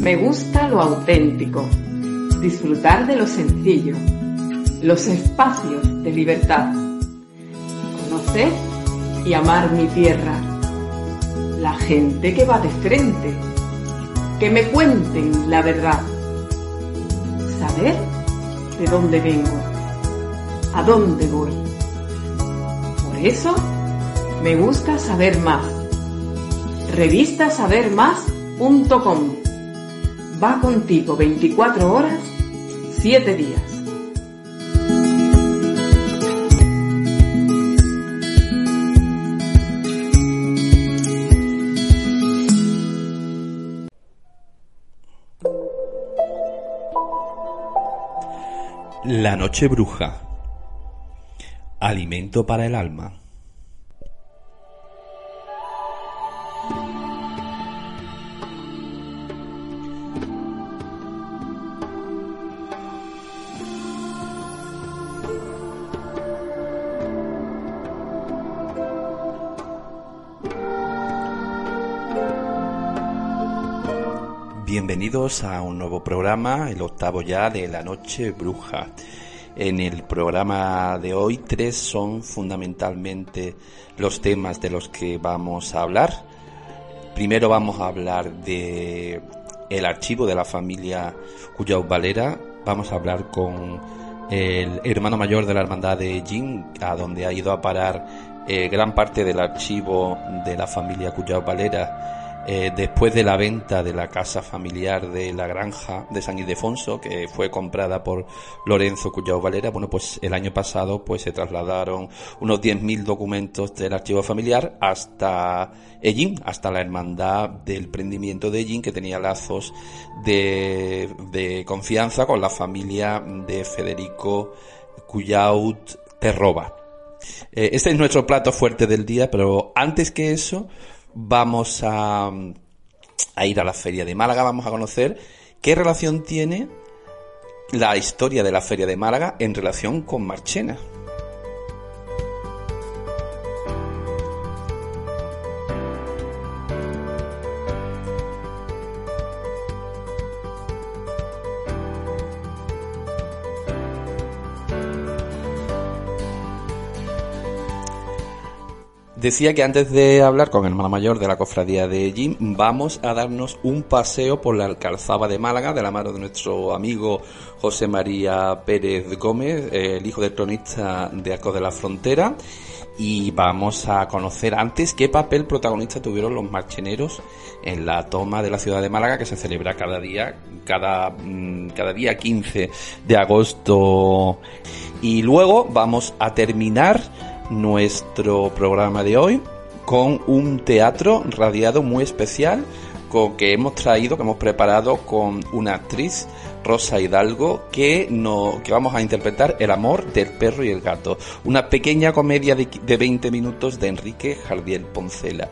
Me gusta lo auténtico, disfrutar de lo sencillo, los espacios de libertad, conocer y amar mi tierra, la gente que va de frente, que me cuenten la verdad, saber de dónde vengo, a dónde voy. Por eso me gusta saber más. Revistasabermás.com va contigo 24 horas, 7 días. La noche bruja. Alimento para el alma. Bienvenidos a un nuevo programa, el octavo ya de la noche bruja. En el programa de hoy tres son fundamentalmente los temas de los que vamos a hablar. Primero vamos a hablar de el archivo de la familia Cuyao Valera. Vamos a hablar con el hermano mayor de la hermandad de Jin, a donde ha ido a parar eh, gran parte del archivo de la familia Cuyao Valera eh, después de la venta de la casa familiar de la granja de San Ildefonso, que fue comprada por Lorenzo Cuyao Valera, bueno, pues el año pasado pues se trasladaron unos 10.000 documentos del archivo familiar hasta Ellín, hasta la hermandad del prendimiento de Ellín, que tenía lazos de, de confianza con la familia de Federico Cuyaut Terroba. Este es nuestro plato fuerte del día, pero antes que eso, vamos a, ir a la feria de Málaga, vamos a conocer qué relación tiene la historia de la feria de Málaga en relación con Marchena. Decía que antes de hablar con el hermano mayor de la cofradía de Jim, vamos a darnos un paseo por la calzada de Málaga de la mano de nuestro amigo José María Pérez Gómez, el hijo del cronista de Arcos de la Frontera. Y vamos a conocer antes qué papel protagonista tuvieron los marcheneros en la toma de la ciudad de Málaga que se celebra cada día, cada, mm, cada día 15 de agosto. Y luego vamos a terminar nuestro programa de hoy con un teatro radiado muy especial con, que hemos traído, que hemos preparado con una actriz, Rosa Hidalgo, que, no, que vamos a interpretar El amor del perro y el gato, una pequeña comedia de, de 20 minutos de Enrique Jardiel Poncela.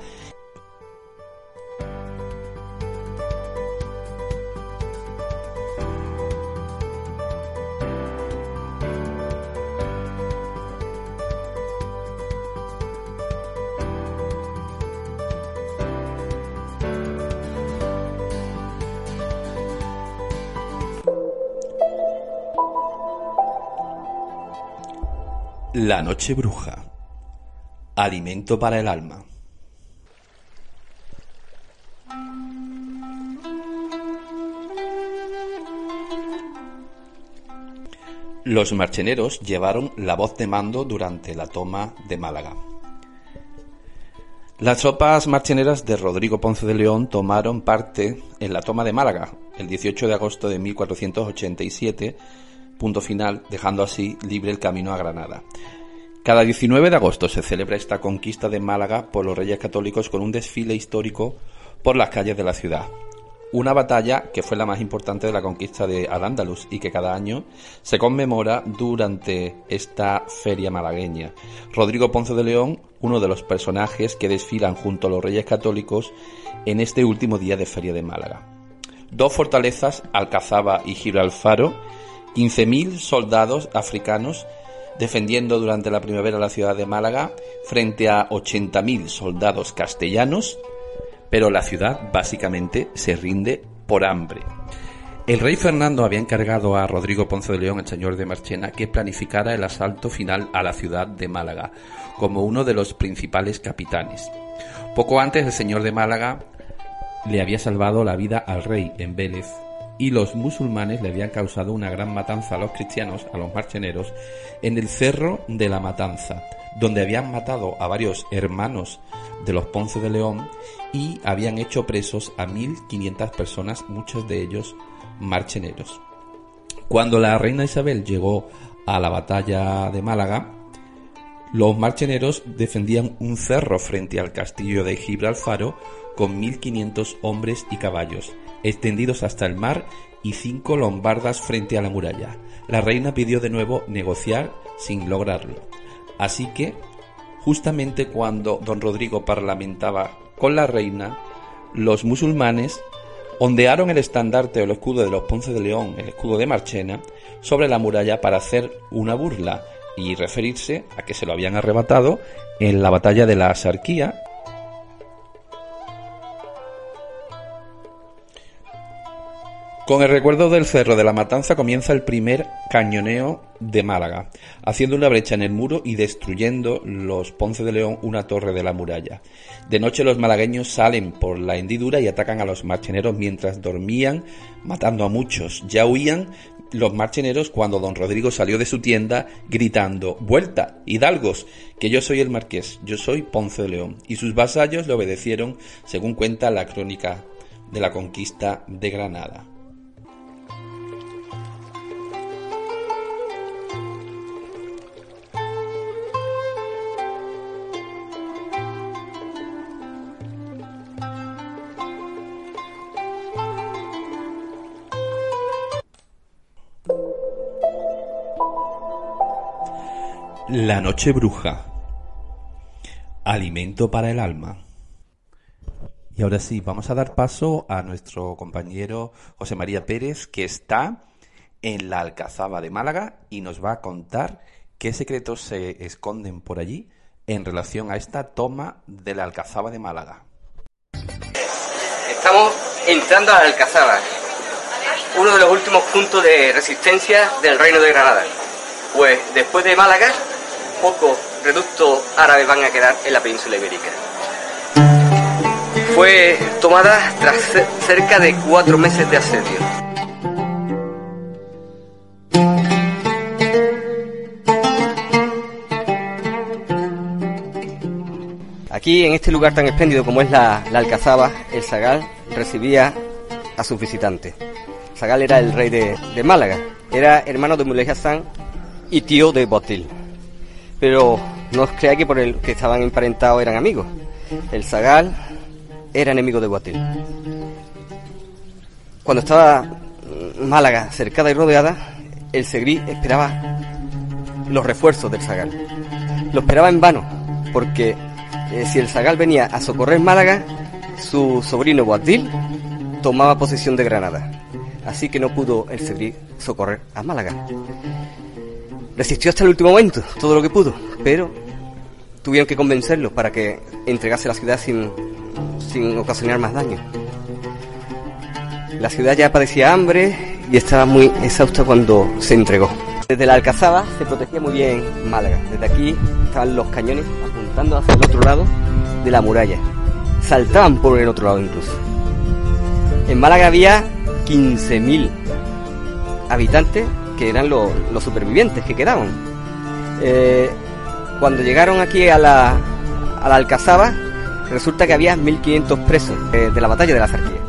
La noche bruja. Alimento para el alma. Los marcheneros llevaron la voz de mando durante la toma de Málaga. Las tropas marcheneras de Rodrigo Ponce de León tomaron parte en la toma de Málaga el 18 de agosto de 1487 punto final, dejando así libre el camino a Granada. Cada 19 de agosto se celebra esta conquista de Málaga por los reyes católicos con un desfile histórico por las calles de la ciudad. una batalla que fue la más importante de la conquista de Al-Ándalus y que cada año se conmemora durante esta feria malagueña. Rodrigo Ponce de León, uno de los personajes que desfilan junto a los reyes católicos en este último día de feria de Málaga. Dos fortalezas, Alcazaba y Gibralfaro, 15.000 soldados africanos defendiendo durante la primavera la ciudad de Málaga frente a 80.000 soldados castellanos pero la ciudad básicamente se rinde por hambre. El rey Fernando había encargado a Rodrigo Ponce de León, el señor de Marchena, que planificara el asalto final a la ciudad de Málaga, como uno de los principales capitanes. Poco antes el señor de Málaga le había salvado la vida al rey en Vélez y los musulmanes le habían causado una gran matanza a los cristianos, a los marcheneros, en el Cerro de la Matanza, donde habían matado a varios hermanos de los Ponce de León y habían hecho presos a 1.500 personas, muchos de ellos marcheneros. Cuando la reina Isabel llegó a la batalla de Málaga, los marcheneros defendían un cerro frente al castillo de Gibralfaro con 1.500 hombres y caballos, extendidos hasta el mar y cinco lombardas frente a la muralla. La reina pidió de nuevo negociar sin lograrlo. Así que, justamente cuando don Rodrigo parlamentaba con la reina, los musulmanes ondearon el estandarte o el escudo de los Ponce de León, el escudo de Marchena, sobre la muralla para hacer una burla y referirse a que se lo habían arrebatado en la batalla de la Asarquía Con el recuerdo del Cerro de la Matanza comienza el primer cañoneo de Málaga, haciendo una brecha en el muro y destruyendo los Ponce de León una torre de la muralla. De noche los malagueños salen por la hendidura y atacan a los marcheneros mientras dormían, matando a muchos. Ya huían los marcheneros cuando don Rodrigo salió de su tienda gritando Vuelta, hidalgos, que yo soy el marqués, yo soy Ponce de León. Y sus vasallos le obedecieron, según cuenta la crónica de la conquista de Granada. La noche bruja. Alimento para el alma. Y ahora sí, vamos a dar paso a nuestro compañero José María Pérez, que está en la Alcazaba de Málaga y nos va a contar qué secretos se esconden por allí en relación a esta toma de la Alcazaba de Málaga. Estamos entrando a la Alcazaba, uno de los últimos puntos de resistencia del Reino de Granada. Pues después de Málaga pocos reductos árabes van a quedar en la península ibérica. Fue tomada tras cerca de cuatro meses de asedio. Aquí, en este lugar tan espléndido como es la, Alcazaba, el Sagal recibía a sus visitantes. Sagal era el rey de, Málaga, era hermano de Muley Hassan y tío de Botil pero no os crea que por el que estaban emparentados eran amigos. El Zagal era enemigo de Guatil. Cuando estaba Málaga cercada y rodeada, el Segrí esperaba los refuerzos del Zagal. Lo esperaba en vano, porque eh, si el Zagal venía a socorrer Málaga, su sobrino Guatil tomaba posesión de Granada. Así que no pudo el Segrí socorrer a Málaga. Resistió hasta el último momento, todo lo que pudo, pero tuvieron que convencerlo para que entregase la ciudad sin, sin ocasionar más daño. La ciudad ya padecía hambre y estaba muy exhausta cuando se entregó. Desde la Alcazaba se protegía muy bien Málaga. Desde aquí estaban los cañones apuntando hacia el otro lado de la muralla. Saltaban por el otro lado incluso. En Málaga había 15.000 habitantes que eran los, supervivientes que quedaban. Eh, cuando llegaron aquí a la, a la Alcazaba, resulta que había 1.500 presos eh, de la batalla de la Zarquía.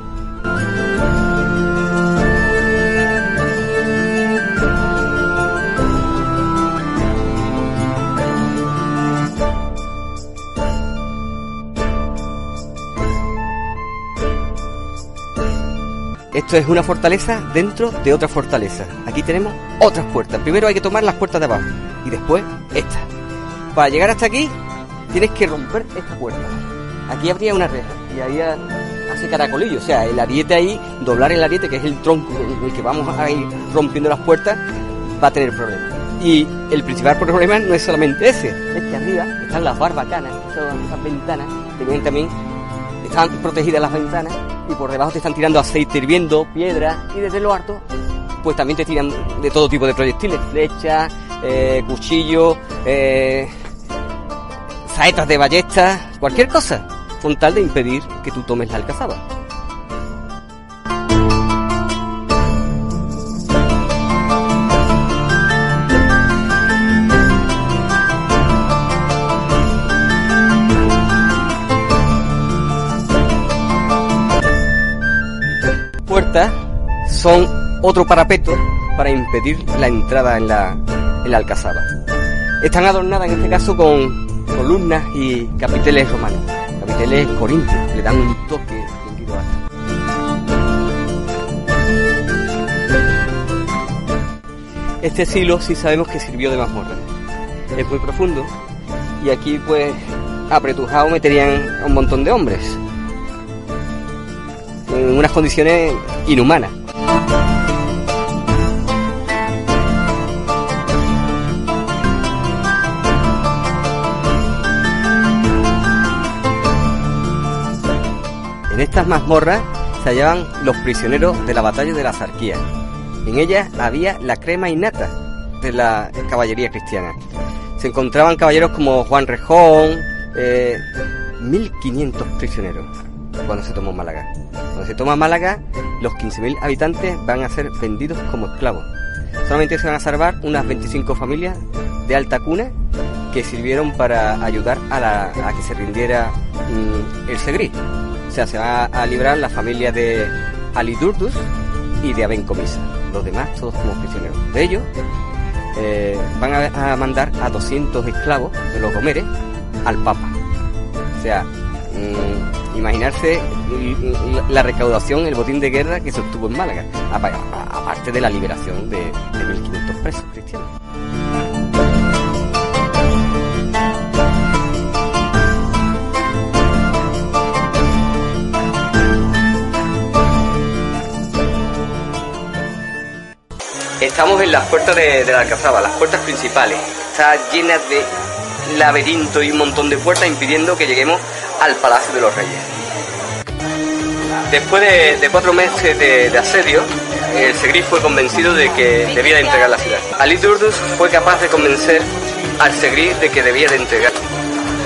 Esto es una fortaleza dentro de otra fortaleza. Aquí tenemos otras puertas. Primero hay que tomar las puertas de abajo y después esta. Para llegar hasta aquí tienes que romper esta puerta. Aquí habría una reja y había hace caracolillo, o sea, el ariete ahí, doblar el ariete, que es el tronco en el que vamos a ir rompiendo las puertas, va a tener problemas. Y el principal problema no es solamente ese, es que arriba están las barbacanas, son esas ventanas, que también están protegidas las ventanas y por debajo te están tirando aceite hirviendo, piedra y desde lo alto pues también te tiran de todo tipo de proyectiles, flechas, eh, cuchillos, eh, saetas de ballestas, cualquier cosa, con tal de impedir que tú tomes la alcazaba. Son otro parapeto para impedir la entrada en la, en. Están adornadas en este caso con columnas y capiteles romanos, capiteles corintios, le dan un toque. Este silo sí sabemos que sirvió de mazmorra. Es muy profundo y aquí pues apretujado meterían a un montón de hombres en unas condiciones inhumanas. En estas mazmorras se hallaban los prisioneros de la batalla de la Zarquía. En ellas había la crema innata de la caballería cristiana. Se encontraban caballeros como Juan Rejón, 1.500 eh, cuando se tomó Málaga. Cuando se toma Málaga, los 15.000 habitantes van a ser vendidos como esclavos. Solamente se van a salvar unas 25 familias de alta cuna que sirvieron para ayudar a, que se rindiera mm, el Segrí. O sea, se va a librar la familia de Alidurdus y de Abencomisa. Los demás todos como prisioneros. De ellos eh, van a, mandar a 200 esclavos de los Gomeres al Papa. O sea, mm, imaginarse la recaudación, el botín de guerra que se obtuvo en Málaga, aparte de la liberación de, de 1.500 presos cristianos. Estamos en las puertas de, la Alcazaba, las puertas principales. Está llena de laberinto y un montón de puertas impidiendo que lleguemos al Palacio de los Reyes. Después de, cuatro meses de, asedio, el Segri fue convencido de que debía de entregar la ciudad. Ali Durdus fue capaz de convencer al Segri de que debía de entregar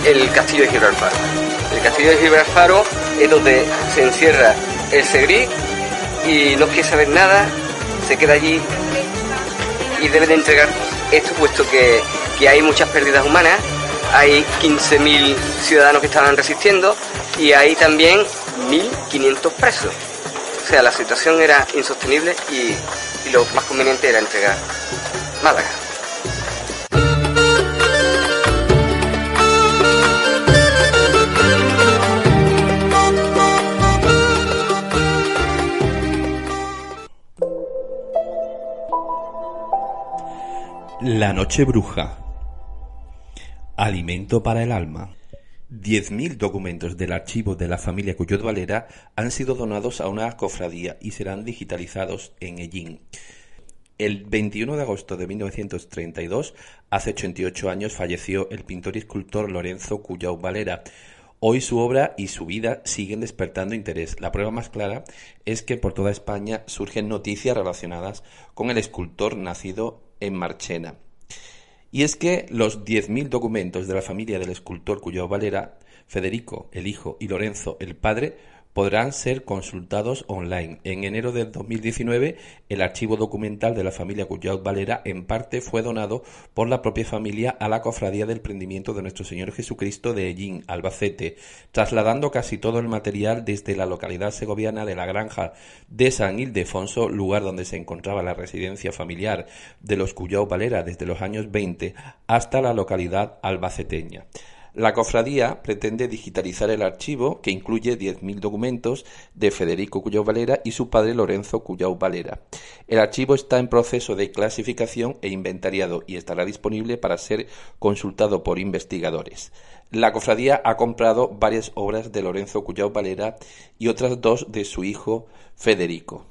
el castillo de Gibraltar. El castillo de Gibraltar es donde se encierra el Segri y no quiere saber nada, se queda allí y debe de entregar esto puesto que, que hay muchas pérdidas humanas, hay 15.000 ciudadanos que estaban resistiendo y hay también 1.500 presos. O sea, la situación era insostenible y, y lo más conveniente era entregar Málaga. La noche bruja. Alimento para el alma. 10.000 documentos del archivo de la familia Cuyot Valera han sido donados a una cofradía y serán digitalizados en Ellín. El 21 de agosto de 1932, hace 88 años, falleció el pintor y escultor Lorenzo Cuyot Valera. Hoy su obra y su vida siguen despertando interés. La prueba más clara es que por toda España surgen noticias relacionadas con el escultor nacido en Marchena. Y es que los 10.000 documentos de la familia del escultor Cuyao Valera, Federico, el hijo, y Lorenzo, el padre, podrán ser consultados online. En enero de 2019, el archivo documental de la familia Cuyaut Valera en parte fue donado por la propia familia a la Cofradía del Prendimiento de Nuestro Señor Jesucristo de Ellín, Albacete, trasladando casi todo el material desde la localidad segoviana de la granja de San Ildefonso, lugar donde se encontraba la residencia familiar de los Cuyaut Valera desde los años 20, hasta la localidad albaceteña. La cofradía pretende digitalizar el archivo, que incluye 10.000 documentos de Federico Cuyau Valera y su padre Lorenzo Cuyau Valera. El archivo está en proceso de clasificación e inventariado y estará disponible para ser consultado por investigadores. La cofradía ha comprado varias obras de Lorenzo Cuyau Valera y otras dos de su hijo Federico.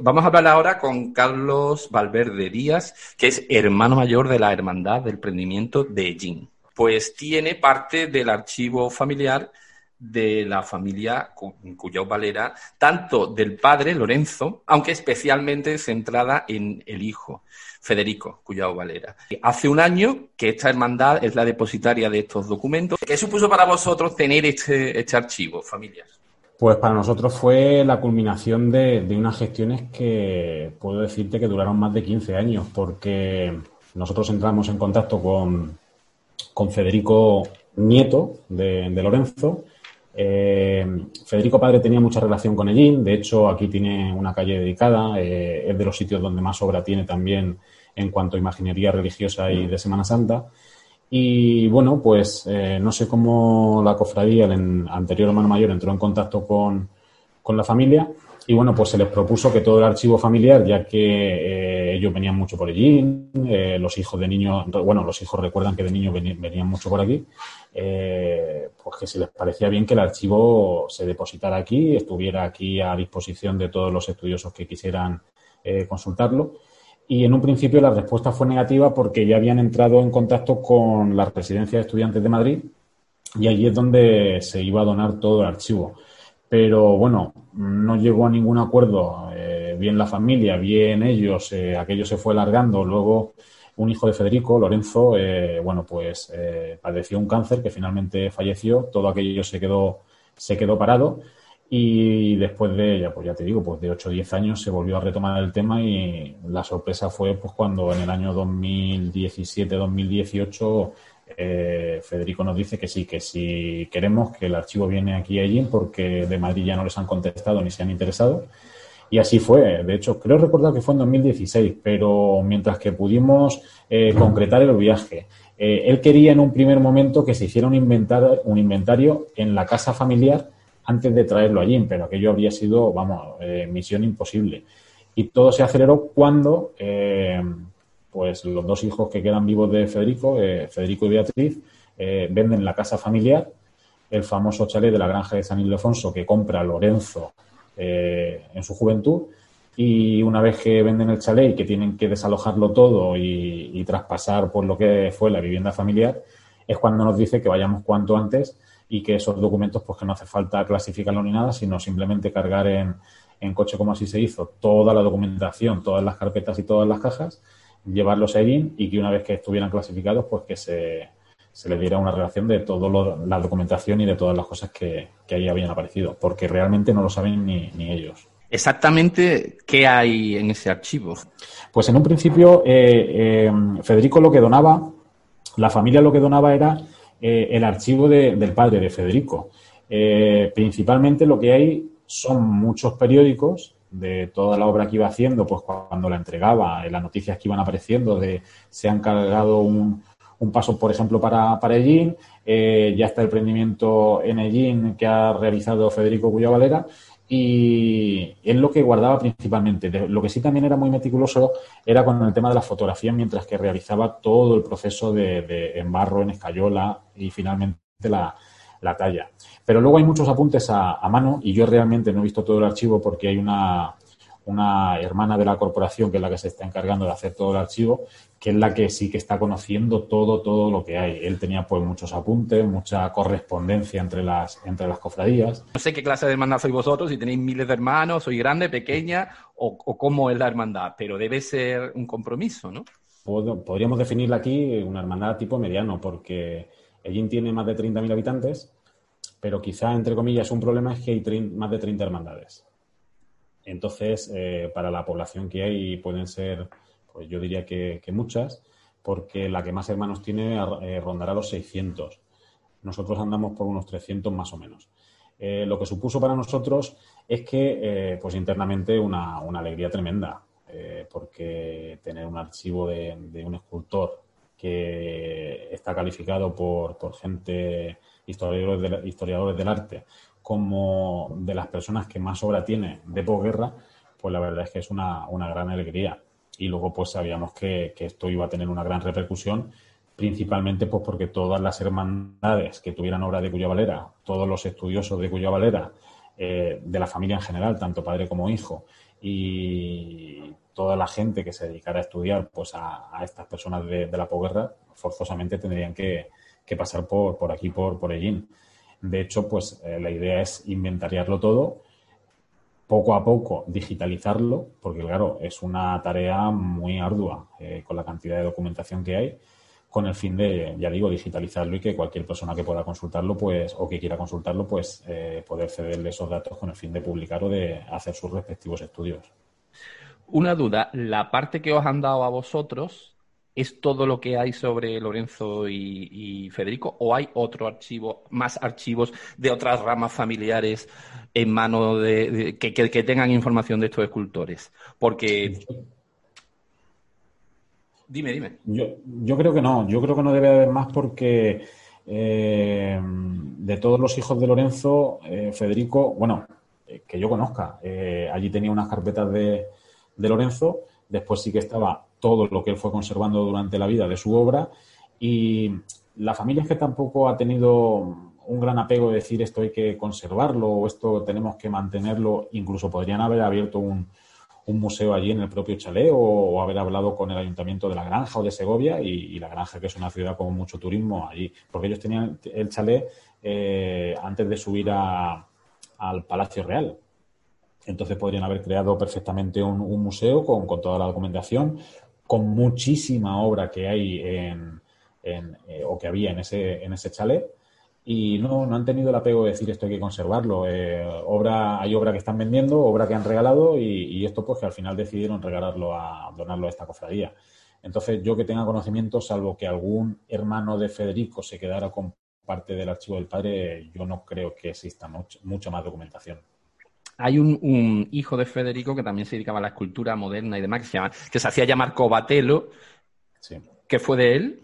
Vamos a hablar ahora con Carlos Valverde Díaz, que es hermano mayor de la Hermandad del Prendimiento de Ellín. Pues tiene parte del archivo familiar de la familia Cuyao Valera, tanto del padre Lorenzo, aunque especialmente centrada en el hijo Federico Cuyao Valera. Hace un año que esta hermandad es la depositaria de estos documentos. ¿Qué supuso para vosotros tener este, este archivo familiar? Pues para nosotros fue la culminación de, unas gestiones que puedo decirte que duraron más de 15 años, porque nosotros entramos en contacto con, con Federico Nieto de, Lorenzo. Eh, Federico Padre tenía mucha relación con Ellín, de hecho aquí tiene una calle dedicada, eh, es de los sitios donde más obra tiene también en cuanto a imaginería religiosa y de Semana Santa. Y bueno, pues eh, no sé cómo la cofradía, el anterior hermano mayor, entró en contacto con, la familia y bueno, pues se les propuso que todo el archivo familiar, ya que eh, ellos venían mucho por allí, eh, los hijos de niños, bueno, los hijos recuerdan que de niños venían, mucho por aquí, pues que se les parecía bien que el archivo se depositara aquí, estuviera aquí a disposición de todos los estudiosos que quisieran consultarlo. Y en un principio la respuesta fue negativa porque ya habían entrado en contacto con la residencia de estudiantes de Madrid y allí es donde se iba a donar todo el archivo. Pero bueno, no llegó a ningún acuerdo, eh, bien la familia, bien ellos, eh, aquello se fue alargando. Luego un hijo de Federico, Lorenzo, eh, bueno, pues padeció un cáncer que finalmente falleció, todo aquello se quedó, se quedó parado y después de, ya, pues ya te digo, pues de 8 o 10 años se volvió a retomar el tema y la sorpresa fue pues cuando en el año 2017-2018 eh, Federico nos dice que sí, que si queremos que el archivo viene aquí a allí porque de Madrid ya no les han contestado ni se han interesado. Y así fue. De hecho, creo recordar que fue en 2016, pero mientras que pudimos eh, concretar el viaje, eh, él quería en un primer momento que se hiciera un inventario, en la casa familiar antes de traerlo allí, pero aquello habría sido, vamos, misión imposible. Y todo se aceleró cuando, pues, los dos hijos que quedan vivos de Federico, eh, Federico y Beatriz, venden la casa familiar, el famoso chalet de la granja de San Ildefonso que compra Lorenzo en su juventud. Y una vez que venden el chalet y que tienen que desalojarlo todo y, traspasar por lo que fue la vivienda familiar, es cuando nos dice que vayamos cuanto antes y que esos documentos, pues que no hace falta clasificarlo ni nada, sino simplemente cargar en coche como así se hizo toda la documentación, todas las carpetas y todas las cajas, llevarlos a IRIN y que una vez que estuvieran clasificados, pues que se, se les diera una relación de toda la documentación y de todas las cosas que, que ahí habían aparecido, porque realmente no lo saben ni, ni, ellos. Exactamente, ¿qué hay en ese archivo? Pues en un principio, eh, eh, Federico lo que donaba, la familia lo que donaba era eh, el archivo del padre de Federico. Principalmente lo que hay son muchos periódicos de toda la obra que iba haciendo, pues cuando la entregaba, las noticias que iban apareciendo de se han cargado un, paso, por ejemplo, para, para eh, ya está el prendimiento en Ellín que ha realizado Federico Cuya Valera y es lo que guardaba principalmente. Lo que sí también era muy meticuloso era con el tema de la fotografía, mientras que realizaba todo el proceso de, embarro en escayola y finalmente la, talla. Pero luego hay muchos apuntes a, a, mano y yo realmente no he visto todo el archivo porque hay una, una hermana de la corporación que es la que se está encargando de hacer todo el archivo, que es la que sí que está conociendo todo, todo lo que hay. Él tenía pues muchos apuntes, mucha correspondencia entre las, entre las cofradías. No sé qué clase de hermandad sois vosotros, si tenéis miles de hermanos, sois grande, pequeña, o, cómo es la hermandad, pero debe ser un compromiso, ¿no? Podríamos definirla aquí una hermandad tipo mediano, porque Ellín tiene más de 30.000 habitantes, pero quizá, entre comillas, un problema es que hay más de 30 hermandades. Entonces, eh, para la población que hay pueden ser, pues yo diría que, muchas, porque la que más hermanos tiene eh, rondará los 600. Nosotros andamos por unos 300 más o menos. Eh, lo que supuso para nosotros es que, pues internamente, una, alegría tremenda, porque tener un archivo de, un escultor que está calificado por, por gente, historiadores, historiadores del arte, como de las personas que más obra tiene de posguerra, pues la verdad es que es una, una gran alegría. Y luego pues sabíamos que, que, esto iba a tener una gran repercusión, principalmente pues porque todas las hermandades que tuvieran obra de Cuya Valera, todos los estudiosos de Cuya Valera, eh, de la familia en general, tanto padre como hijo, y toda la gente que se dedicara a estudiar pues a, a estas personas de, de, la posguerra, forzosamente tendrían que, que pasar por, por aquí, por, por Ellín. De hecho, pues eh, la idea es inventariarlo todo, poco a poco digitalizarlo, porque claro, es una tarea muy ardua eh, con la cantidad de documentación que hay, con el fin de, ya digo, digitalizarlo y que cualquier persona que pueda consultarlo, pues, o que quiera consultarlo, pues, eh, poder cederle esos datos con el fin de publicar o de hacer sus respectivos estudios. Una duda, la parte que os han dado a vosotros es todo lo que hay sobre Lorenzo y, y, Federico o hay otro archivo, más archivos de otras ramas familiares en mano de, de que, que, que, tengan información de estos escultores? Porque... Dime, dime. Yo, yo creo que no, yo creo que no debe haber más porque eh, de todos los hijos de Lorenzo, eh, Federico, bueno, eh, que yo conozca, allí tenía unas carpetas de, de Lorenzo, después sí que estaba todo lo que él fue conservando durante la vida de su obra y la familia es que tampoco ha tenido un gran apego de decir esto hay que conservarlo o esto tenemos que mantenerlo, incluso podrían haber abierto un, un museo allí en el propio chalet o, haber hablado con el ayuntamiento de La Granja o de Segovia y, y, La Granja, que es una ciudad con mucho turismo allí, porque ellos tenían el chalet eh, antes de subir a, al Palacio Real. Entonces podrían haber creado perfectamente un, un museo con, con, toda la documentación, con muchísima obra que hay en, en eh, o que había en ese, en ese chalet y no, no han tenido el apego de decir esto hay que conservarlo. Eh, obra, hay obra que están vendiendo, obra que han regalado y, esto pues que al final decidieron regalarlo a donarlo a esta cofradía. Entonces yo que tenga conocimiento, salvo que algún hermano de Federico se quedara con parte del archivo del padre, yo no creo que exista mucha más documentación hay un, un, hijo de Federico que también se dedicaba a la escultura moderna y demás, que se, llama, que se hacía llamar Cobatelo, sí. que fue de él.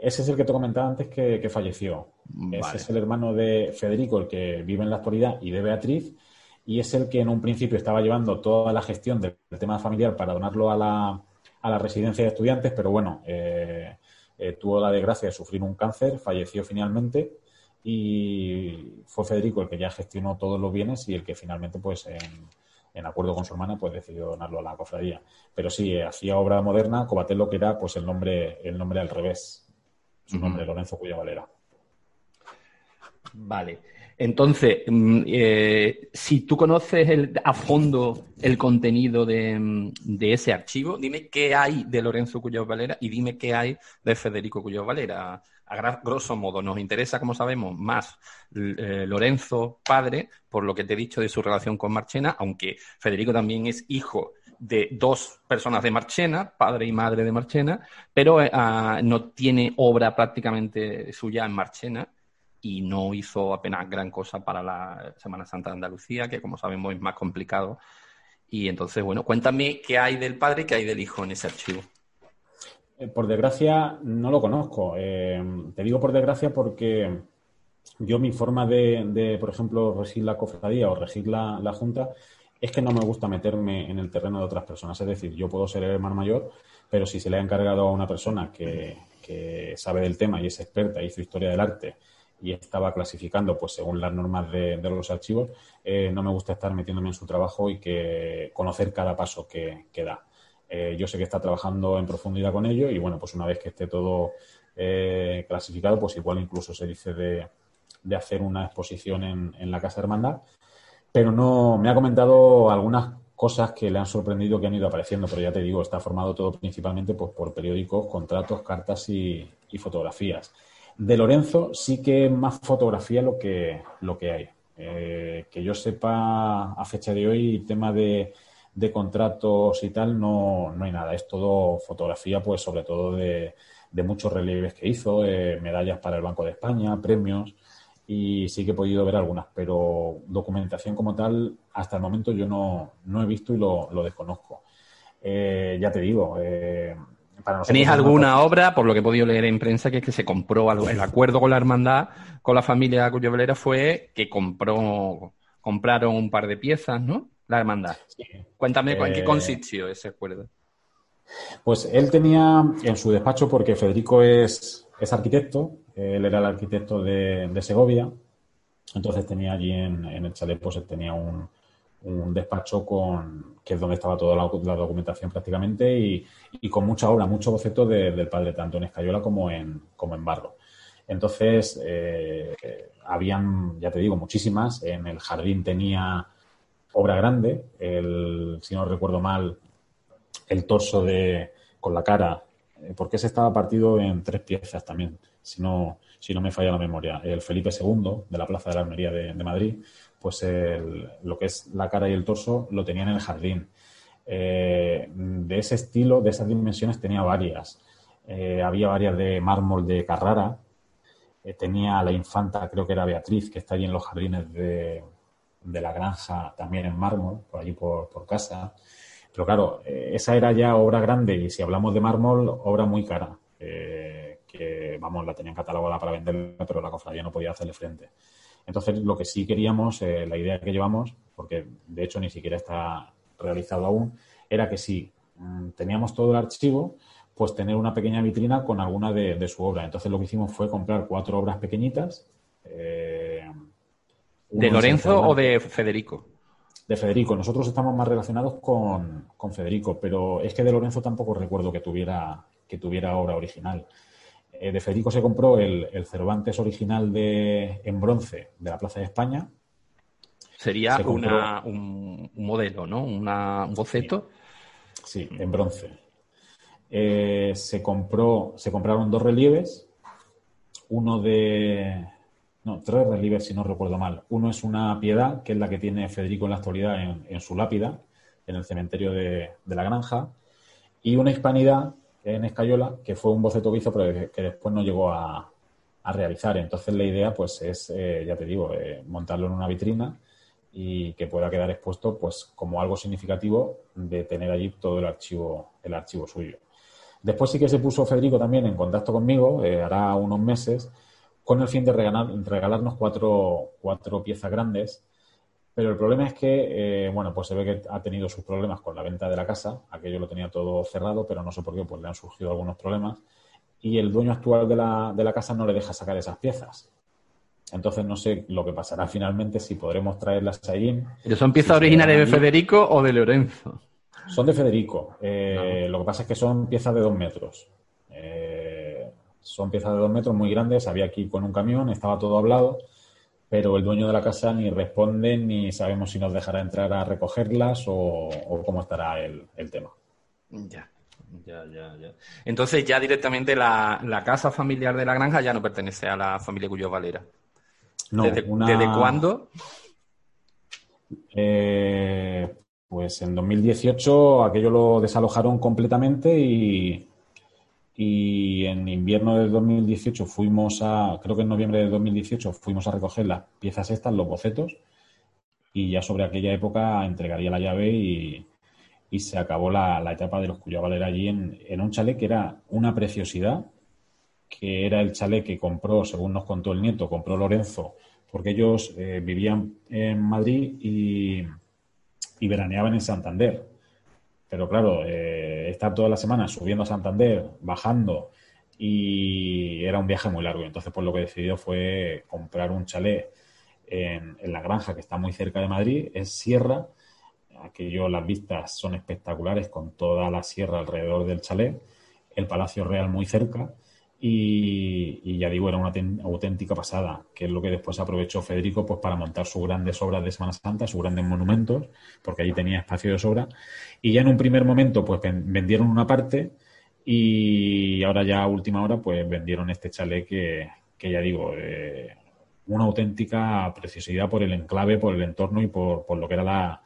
Ese es el que te comentaba antes que, que falleció. Vale. Ese es el hermano de Federico, el que vive en la actualidad, y de Beatriz, y es el que en un principio estaba llevando toda la gestión del, del tema familiar para donarlo a la, a la residencia de estudiantes, pero bueno, eh, eh, tuvo la desgracia de sufrir un cáncer, falleció finalmente y fue Federico el que ya gestionó todos los bienes y el que finalmente, pues, en, en acuerdo con su hermana, pues decidió donarlo a la cofradía. Pero sí, hacía obra moderna, Cobatelo, que era pues el nombre, el nombre al revés, su uh -huh. nombre, Lorenzo Cuya Valera. Vale. Entonces, mm, eh, si tú conoces el, a fondo el contenido de, de, ese archivo, dime qué hay de Lorenzo Cuyo Valera y dime qué hay de Federico Cuyo Valera. A grosso modo, nos interesa, como sabemos, más eh, Lorenzo padre, por lo que te he dicho de su relación con Marchena, aunque Federico también es hijo de dos personas de Marchena, padre y madre de Marchena, pero eh, uh, no tiene obra prácticamente suya en Marchena y no hizo apenas gran cosa para la Semana Santa de Andalucía, que como sabemos es más complicado. Y entonces, bueno, cuéntame qué hay del padre y qué hay del hijo en ese archivo. Eh, por desgracia, no lo conozco. Eh, te digo por desgracia porque yo mi forma de, por ejemplo, regir la cofradía o regir la, Junta es que no me gusta meterme en el terreno de otras personas. Es decir, yo puedo ser el hermano mayor, pero si se le ha encargado a una persona que, sabe del tema y es experta, hizo historia del arte, y estaba clasificando pues según las normas de, de los archivos, eh, no me gusta estar metiéndome en su trabajo y que conocer cada paso que, que da. Eh, yo sé que está trabajando en profundidad con ello y bueno, pues una vez que esté todo eh, clasificado, pues igual incluso se dice de, de hacer una exposición en, en, la Casa Hermandad, pero no, me ha comentado algunas cosas que le han sorprendido que han ido apareciendo, pero ya te digo, está formado todo principalmente pues, por periódicos, contratos, cartas y, fotografías. De Lorenzo sí que más fotografía lo que, lo que hay. Eh, que yo sepa a fecha de hoy, tema de, de contratos y tal, no, no, hay nada. Es todo fotografía, pues sobre todo de, de muchos relieves que hizo, eh, medallas para el Banco de España, premios, y sí que he podido ver algunas, pero documentación como tal, hasta el momento yo no, no he visto y lo, lo desconozco. Eh, ya te digo, ¿Tenéis alguna obra, por lo que he podido leer en prensa, que es que se compró algo? El acuerdo con la hermandad, con la familia Cuyo Valera, fue que compró, compraron un par de piezas, ¿no? La hermandad. Cuéntame, ¿en qué eh, consistió ese acuerdo? Pues él tenía en su despacho, porque Federico es, es arquitecto, él era el arquitecto de, Segovia, entonces tenía allí en, el chalet, pues tenía un, despacho con que es donde estaba toda la, documentación prácticamente y, con mucha obra, mucho boceto del padre, tanto en Escayola como en, como en Barro. Entonces, eh, habían, ya te digo, muchísimas. En el jardín tenía obra grande, el, si no recuerdo mal, el torso de, con la cara, eh, porque ese estaba partido en tres piezas también, si no, si no me falla la memoria. El Felipe II, de la Plaza de la Almería de, Madrid, pues lo que es la cara y el torso lo tenía en el jardín. Eh, de ese estilo, de esas dimensiones, tenía varias. Eh, había varias de mármol de Carrara. tenía la infanta, creo que era Beatriz, que está allí en los jardines de, de la granja, también en mármol, por allí por, por casa. Pero claro, eh, esa era ya obra grande y si hablamos de mármol, obra muy cara. Eh, que, vamos, la tenían catalogada para venderla, pero la cofradía no podía hacerle frente. Entonces, lo que sí queríamos, eh, la idea que llevamos, porque de hecho ni siquiera está realizado aún, era que si mm, teníamos todo el archivo, pues tener una pequeña vitrina con alguna de, su obra. Entonces, lo que hicimos fue comprar cuatro obras pequeñitas. ¿De Lorenzo o de Federico? de Federico. Nosotros estamos más relacionados con, Federico, pero es que de Lorenzo tampoco recuerdo que tuviera, que tuviera obra original. Eh, de Federico se compró el, Cervantes original de, en bronce de la Plaza de España. Sería un, modelo, ¿no? un boceto. Sí, en bronce. Eh, se compró, se compraron dos relieves, uno de, tres relieves si no recuerdo mal. Uno es una piedad, que es la que tiene Federico en la actualidad en, su lápida, en el cementerio de, la granja, y una hispanidad en Escayola, que fue un boceto que pero que, después no llegó a, realizar. Entonces la idea, pues, es, eh, ya te digo, eh, montarlo en una vitrina y que pueda quedar expuesto, pues, como algo significativo de tener allí todo el archivo, el archivo suyo. Después sí que se puso Federico también en contacto conmigo, eh, hará unos meses, con el fin de regalarnos cuatro, cuatro, piezas grandes. Pero el problema es que, eh, bueno, pues se ve que ha tenido sus problemas con la venta de la casa. Aquello lo tenía todo cerrado, pero no sé por qué, pues le han surgido algunos problemas. Y el dueño actual de la, de la casa no le deja sacar esas piezas. Entonces no sé lo que pasará finalmente, si podremos traerlas allí. ¿Pero son piezas originales de Federico o de Lorenzo? Son de Federico. Eh, lo que pasa es que son piezas de dos metros. Son piezas de dos metros muy grandes, había aquí con un camión, estaba todo hablado, pero el dueño de la casa ni responde ni sabemos si nos dejará entrar a recogerlas o, cómo estará el, tema. Ya. Ya, ya, ya. Entonces ya directamente la, casa familiar de la granja ya no pertenece a la familia Cuyo Valera. No, ¿Desde, cuándo? Eh, pues en 2018 aquello lo desalojaron completamente y, y en invierno del 2018 fuimos a, creo que en noviembre del 2018 fuimos a recoger las piezas estas, los bocetos, y ya sobre aquella época entregaría la llave y, se acabó la, etapa de los Cuyo Valera allí en, un chalet que era una preciosidad, que era el chalet que compró, según nos contó el nieto, compró Lorenzo, porque ellos eh, vivían en Madrid y, y veraneaban en Santander. Pero claro, eh, estar toda la semana subiendo a Santander, bajando, y era un viaje muy largo. Entonces, pues lo que decidió fue comprar un chalet en, la granja que está muy cerca de Madrid, es Sierra. Aquello, las vistas son espectaculares con toda la sierra alrededor del chalet, el Palacio Real muy cerca y, ya digo, era una auténtica pasada, que es lo que después aprovechó Federico pues, para montar sus grandes obras de Semana Santa, sus grandes monumentos, porque allí tenía espacio de sobra. Y ya en un primer momento, pues vendieron una parte y ahora ya a última hora, pues vendieron este chalet que, que ya digo, eh, una auténtica preciosidad por el enclave, por el entorno y por, por lo que era la,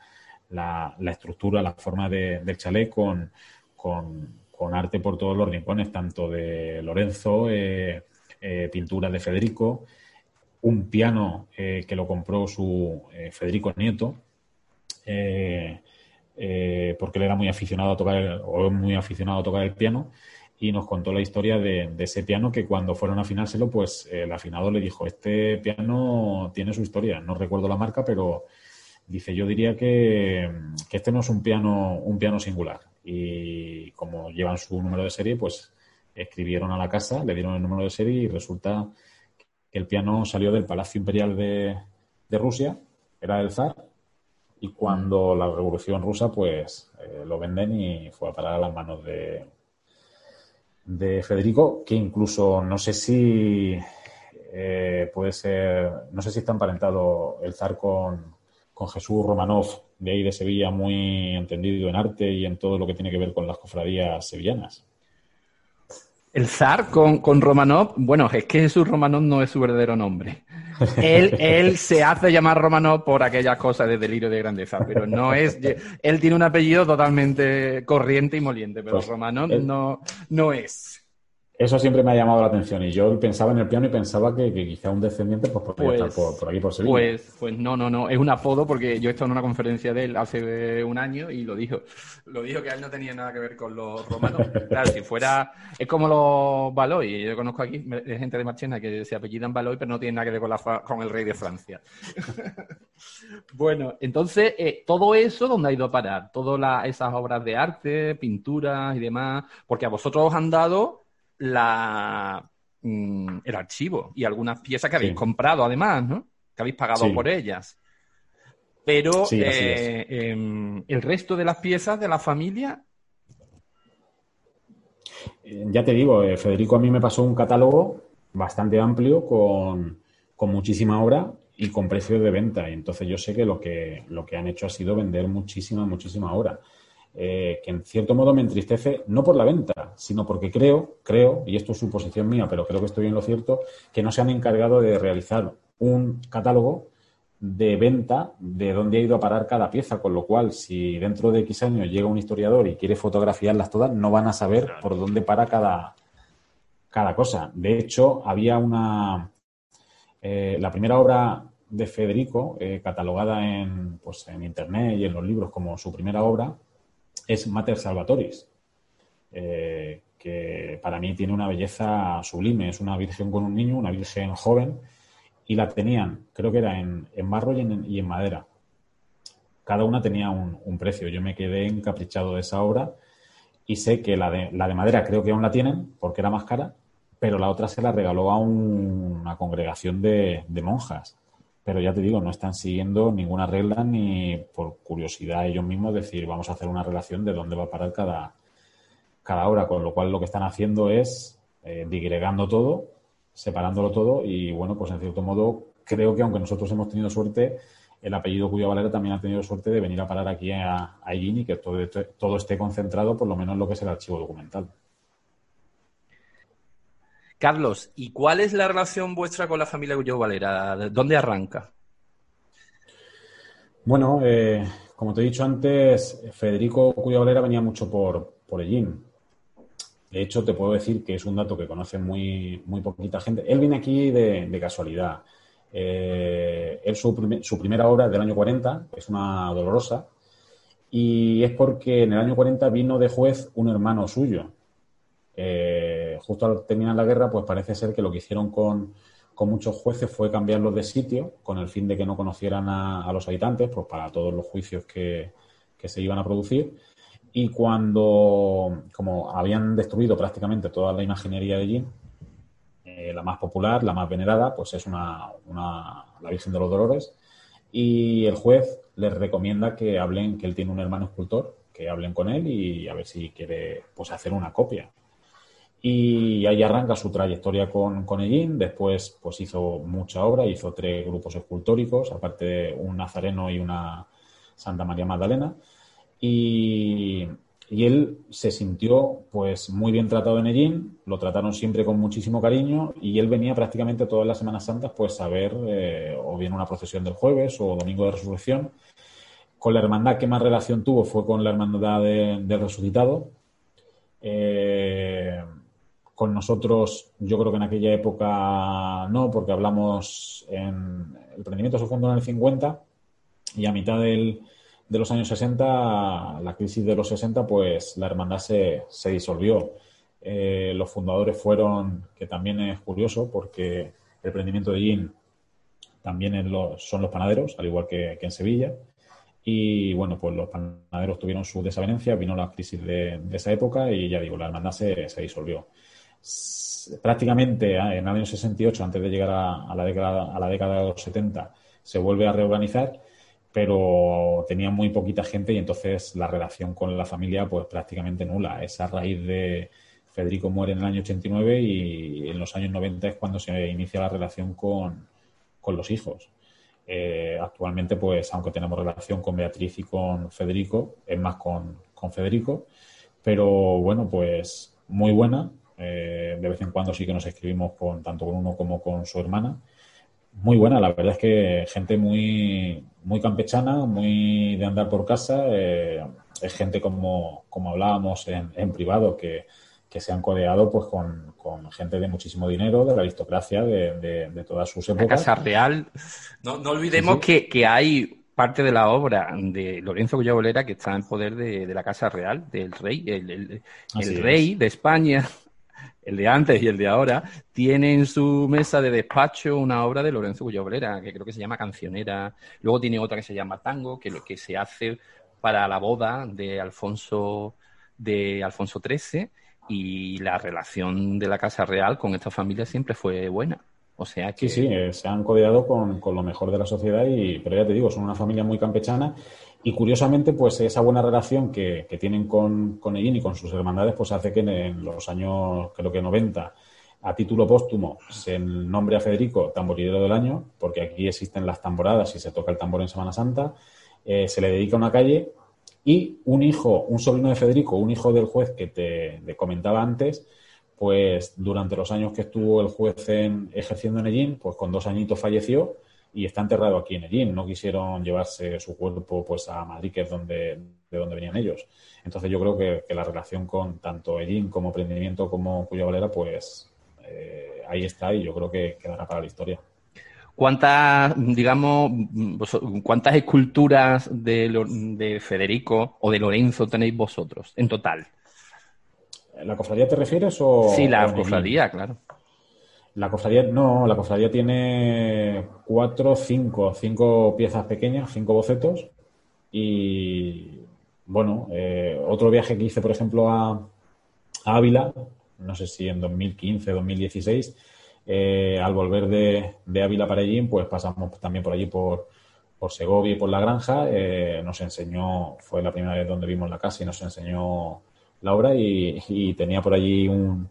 la, la estructura, la forma de, del chalet con, con con arte por todos los rincones, tanto de Lorenzo, eh, eh, pinturas de Federico, un piano eh, que lo compró su Federico Nieto, porque él era muy aficionado a tocar, o muy aficionado a tocar el piano, y nos contó la historia de, ese piano que cuando fueron a afinárselo, pues el afinado le dijo, este piano tiene su historia, no recuerdo la marca, pero dice, yo diría que, este no es un piano, un piano singular. Y como llevan su número de serie, pues escribieron a la casa, le dieron el número de serie y resulta que el piano salió del Palacio Imperial de, de Rusia, era del zar, y cuando la revolución rusa, pues eh, lo venden y fue a parar a las manos de, de Federico, que incluso no sé si eh, puede ser, no sé si está emparentado el zar con, con Jesús Romanov, de ahí de Sevilla, muy entendido en arte y en todo lo que tiene que ver con las cofradías sevillanas. El zar con, con Romanov, bueno, es que Jesús Romanov no es su verdadero nombre. Él, él se hace llamar Romanov por aquellas cosas de delirio de grandeza, pero no es. Él tiene un apellido totalmente corriente y moliente, pero pues Romanov no, no es. Eso siempre me ha llamado la atención y yo pensaba en el piano y pensaba que, quizá un descendiente pues, podría estar por, aquí por Sevilla. Pues, pues no, no, no, es un apodo porque yo he estado en una conferencia de él hace un año y lo dijo. Lo dijo que él no tenía nada que ver con los romanos. Claro, si fuera, es como los Baloy, yo conozco aquí gente de Marchena que se apellidan Baloy pero no tiene nada que ver con, la, con el rey de Francia. bueno, entonces, eh, todo eso, ¿dónde ha ido a parar? Todas esas obras de arte, pinturas y demás, porque a vosotros os han dado la, mm, el archivo y algunas piezas que habéis comprado además, ¿no? Que habéis pagado por ellas. Pero eh, em, el resto de las piezas de la familia. Eh, ya te digo, eh, Federico a mí me pasó un catálogo bastante amplio con, con muchísima obra y con precios de venta. Y entonces yo sé que lo que, lo que han hecho ha sido vender muchísima, muchísima obra. Eh, que en cierto modo me entristece, no por la venta, sino porque creo, creo, y esto es suposición mía, pero creo que estoy en lo cierto, que no se han encargado de realizar un catálogo de venta de dónde ha ido a parar cada pieza, con lo cual si dentro de X años llega un historiador y quiere fotografiarlas todas, no van a saber por dónde para cada, cada cosa. De hecho, había una... Eh, la primera obra de Federico, eh, catalogada en, pues, en Internet y en los libros como su primera obra, es Mater Salvatoris, eh, que para mí tiene una belleza sublime. Es una virgen con un niño, una virgen joven, y la tenían, creo que era en, barro y en, madera. Cada una tenía un, precio. Yo me quedé encaprichado de esa obra y sé que la de, la de madera creo que aún la tienen porque era más cara, pero la otra se la regaló a una congregación de monjas pero ya te digo, no están siguiendo ninguna regla ni por curiosidad ellos mismos decir vamos a hacer una relación de dónde va a parar cada, cada hora, con lo cual lo que están haciendo es eh, digregando todo, separándolo todo y bueno, pues en cierto modo creo que aunque nosotros hemos tenido suerte, el apellido Cuyo Valera también ha tenido suerte de venir a parar aquí a, a y que todo, todo esté concentrado por lo menos en lo que es el archivo documental. Carlos, ¿y cuál es la relación vuestra con la familia Cuyo Valera? ¿Dónde arranca? Bueno, eh, como te he dicho antes, Federico Cuyo Valera venía mucho por, por De hecho, te puedo decir que es un dato que conoce muy, muy poquita gente. Él viene aquí de, casualidad. Eh, él, su, su, primera obra es del año 40, es una dolorosa, y es porque en el año 40 vino de juez un hermano suyo. Eh, justo al terminar la guerra, pues parece ser que lo que hicieron con, muchos jueces fue cambiarlos de sitio con el fin de que no conocieran a, los habitantes, pues para todos los juicios que, se iban a producir. Y cuando, como habían destruido prácticamente toda la imaginería de allí, eh, la más popular, la más venerada, pues es una, una, la Virgen de los Dolores. Y el juez les recomienda que hablen, que él tiene un hermano escultor, que hablen con él y a ver si quiere pues hacer una copia. Y ahí arranca su trayectoria con, con Después, pues hizo mucha obra, hizo tres grupos escultóricos, aparte de un Nazareno y una Santa María Magdalena. Y, él se sintió pues muy bien tratado en Ellín, lo trataron siempre con muchísimo cariño y él venía prácticamente todas las Semanas Santas pues a ver eh, o bien una procesión del jueves o domingo de resurrección. Con la hermandad que más relación tuvo fue con la hermandad del resucitado. Eh, con nosotros, yo creo que en aquella época no, porque hablamos en el prendimiento se fundó en el 50 y a mitad del, de los años 60, la crisis de los 60, pues la hermandad se, se disolvió. Eh, los fundadores fueron, que también es curioso, porque el emprendimiento de Gin también son los panaderos, al igual que, en Sevilla. Y bueno, pues los panaderos tuvieron su desavenencia, vino la crisis de, esa época y ya digo, la hermandad se, disolvió. Prácticamente ah, en el año 68, antes de llegar a, la década, a de los 70, se vuelve a reorganizar, pero tenía muy poquita gente y entonces la relación con la familia pues prácticamente nula. Esa raíz de Federico muere en el año 89 y en los años 90 es cuando se inicia la relación con, con los hijos. Eh, actualmente, pues, aunque tenemos relación con Beatriz y con Federico, es más con, Federico, pero bueno, pues muy buena. Eh, de vez en cuando sí que nos escribimos con tanto con uno como con su hermana. Muy buena, la verdad es que gente muy, muy campechana, muy de andar por casa. Eh, es gente como, como hablábamos en, en privado, que, que se han codeado pues con, gente de muchísimo dinero, de la aristocracia, de, de, todas sus épocas. La Casa Real. No, olvidemos Que, hay parte de la obra de Lorenzo Bolera que está en poder de, la Casa Real, del rey, el, rey de España, el de antes y el de ahora, tiene en su mesa de despacho una obra de Lorenzo Bolera que creo que se llama Cancionera. Luego tiene otra que se llama Tango, que lo que se hace para la boda de Alfonso de Alfonso XIII y la relación de la Casa Real con esta familia siempre fue buena. O sea que... Sí, sí, eh, se han codeado con, lo mejor de la sociedad, y, pero ya te digo, son una familia muy campechana y curiosamente, pues esa buena relación que, tienen con, con y con sus hermandades, pues hace que en, los años, creo que 90, a título póstumo, se nombre a Federico tamborilero del año, porque aquí existen las tamboradas y se toca el tambor en Semana Santa, eh, se le dedica una calle y un hijo, un sobrino de Federico, un hijo del juez que te, comentaba antes, pues durante los años que estuvo el juez en, ejerciendo en Ellín, pues con dos añitos falleció y está enterrado aquí en Ellín. No quisieron llevarse su cuerpo pues a Madrid, que es donde, de donde venían ellos. Entonces yo creo que, la relación con tanto Ellín como emprendimiento como Cuya Valera, pues eh, ahí está y yo creo que quedará para la historia. ¿Cuántas, digamos, cuántas esculturas de, Federico o de Lorenzo tenéis vosotros en total? ¿La cofradía te refieres o...? Sí, la cofradía, claro. La cofradía, no, la cofradía tiene cuatro, cinco, cinco piezas pequeñas, cinco bocetos. Y bueno, eh, otro viaje que hice, por ejemplo, a, Ávila, no sé si en 2015, 2016, eh, al volver de, de Ávila para allí, pues pasamos también por allí por, por Segovia y por La Granja. Eh, nos enseñó, fue la primera vez donde vimos la casa y nos enseñó la obra y, tenía por allí un,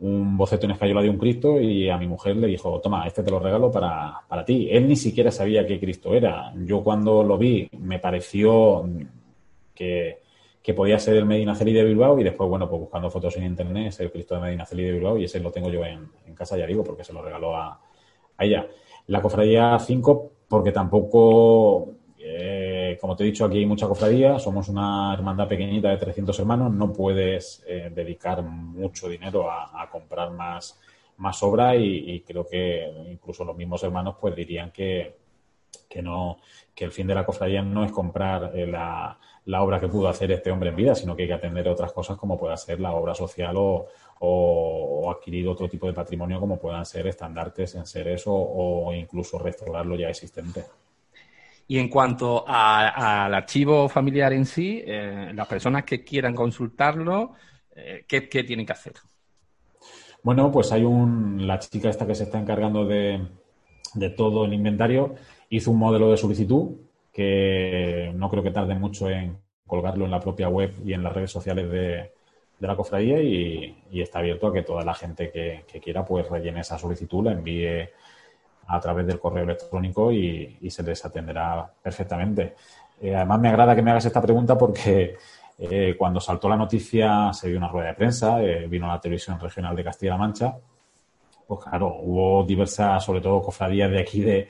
un boceto en escayola de un Cristo y a mi mujer le dijo, toma, este te lo regalo para, para ti. Él ni siquiera sabía qué Cristo era. Yo cuando lo vi me pareció que que podía ser el Medina Celi de Bilbao y después, bueno, pues buscando fotos en internet es el Cristo de Medina Celi de Bilbao y ese lo tengo yo en, casa, ya digo, porque se lo regaló a, ella. La cofradía 5, porque tampoco, eh, como te he dicho, aquí hay mucha cofradía, somos una hermandad pequeñita de 300 hermanos, no puedes eh, dedicar mucho dinero a, comprar más, más obra y, creo que incluso los mismos hermanos pues dirían que, que no que el fin de la cofradía no es comprar eh, la, la obra que pudo hacer este hombre en vida, sino que hay que atender otras cosas como pueda ser la obra social o, o, adquirir otro tipo de patrimonio como puedan ser estandartes en ser eso o incluso restaurar lo ya existente. Y en cuanto al archivo familiar en sí, eh, las personas que quieran consultarlo, eh, ¿qué, tienen que hacer? Bueno, pues hay un, la chica esta que se está encargando de, de todo el inventario, hizo un modelo de solicitud que no creo que tarde mucho en colgarlo en la propia web y en las redes sociales de, la cofradía y, está abierto a que toda la gente que, quiera pues rellene esa solicitud, la envíe a través del correo electrónico y, se les atenderá perfectamente. Eh, además me agrada que me hagas esta pregunta porque eh, cuando saltó la noticia se dio una rueda de prensa, eh, vino la televisión regional de Castilla-La Mancha pues claro, hubo diversas, sobre todo cofradías de aquí de,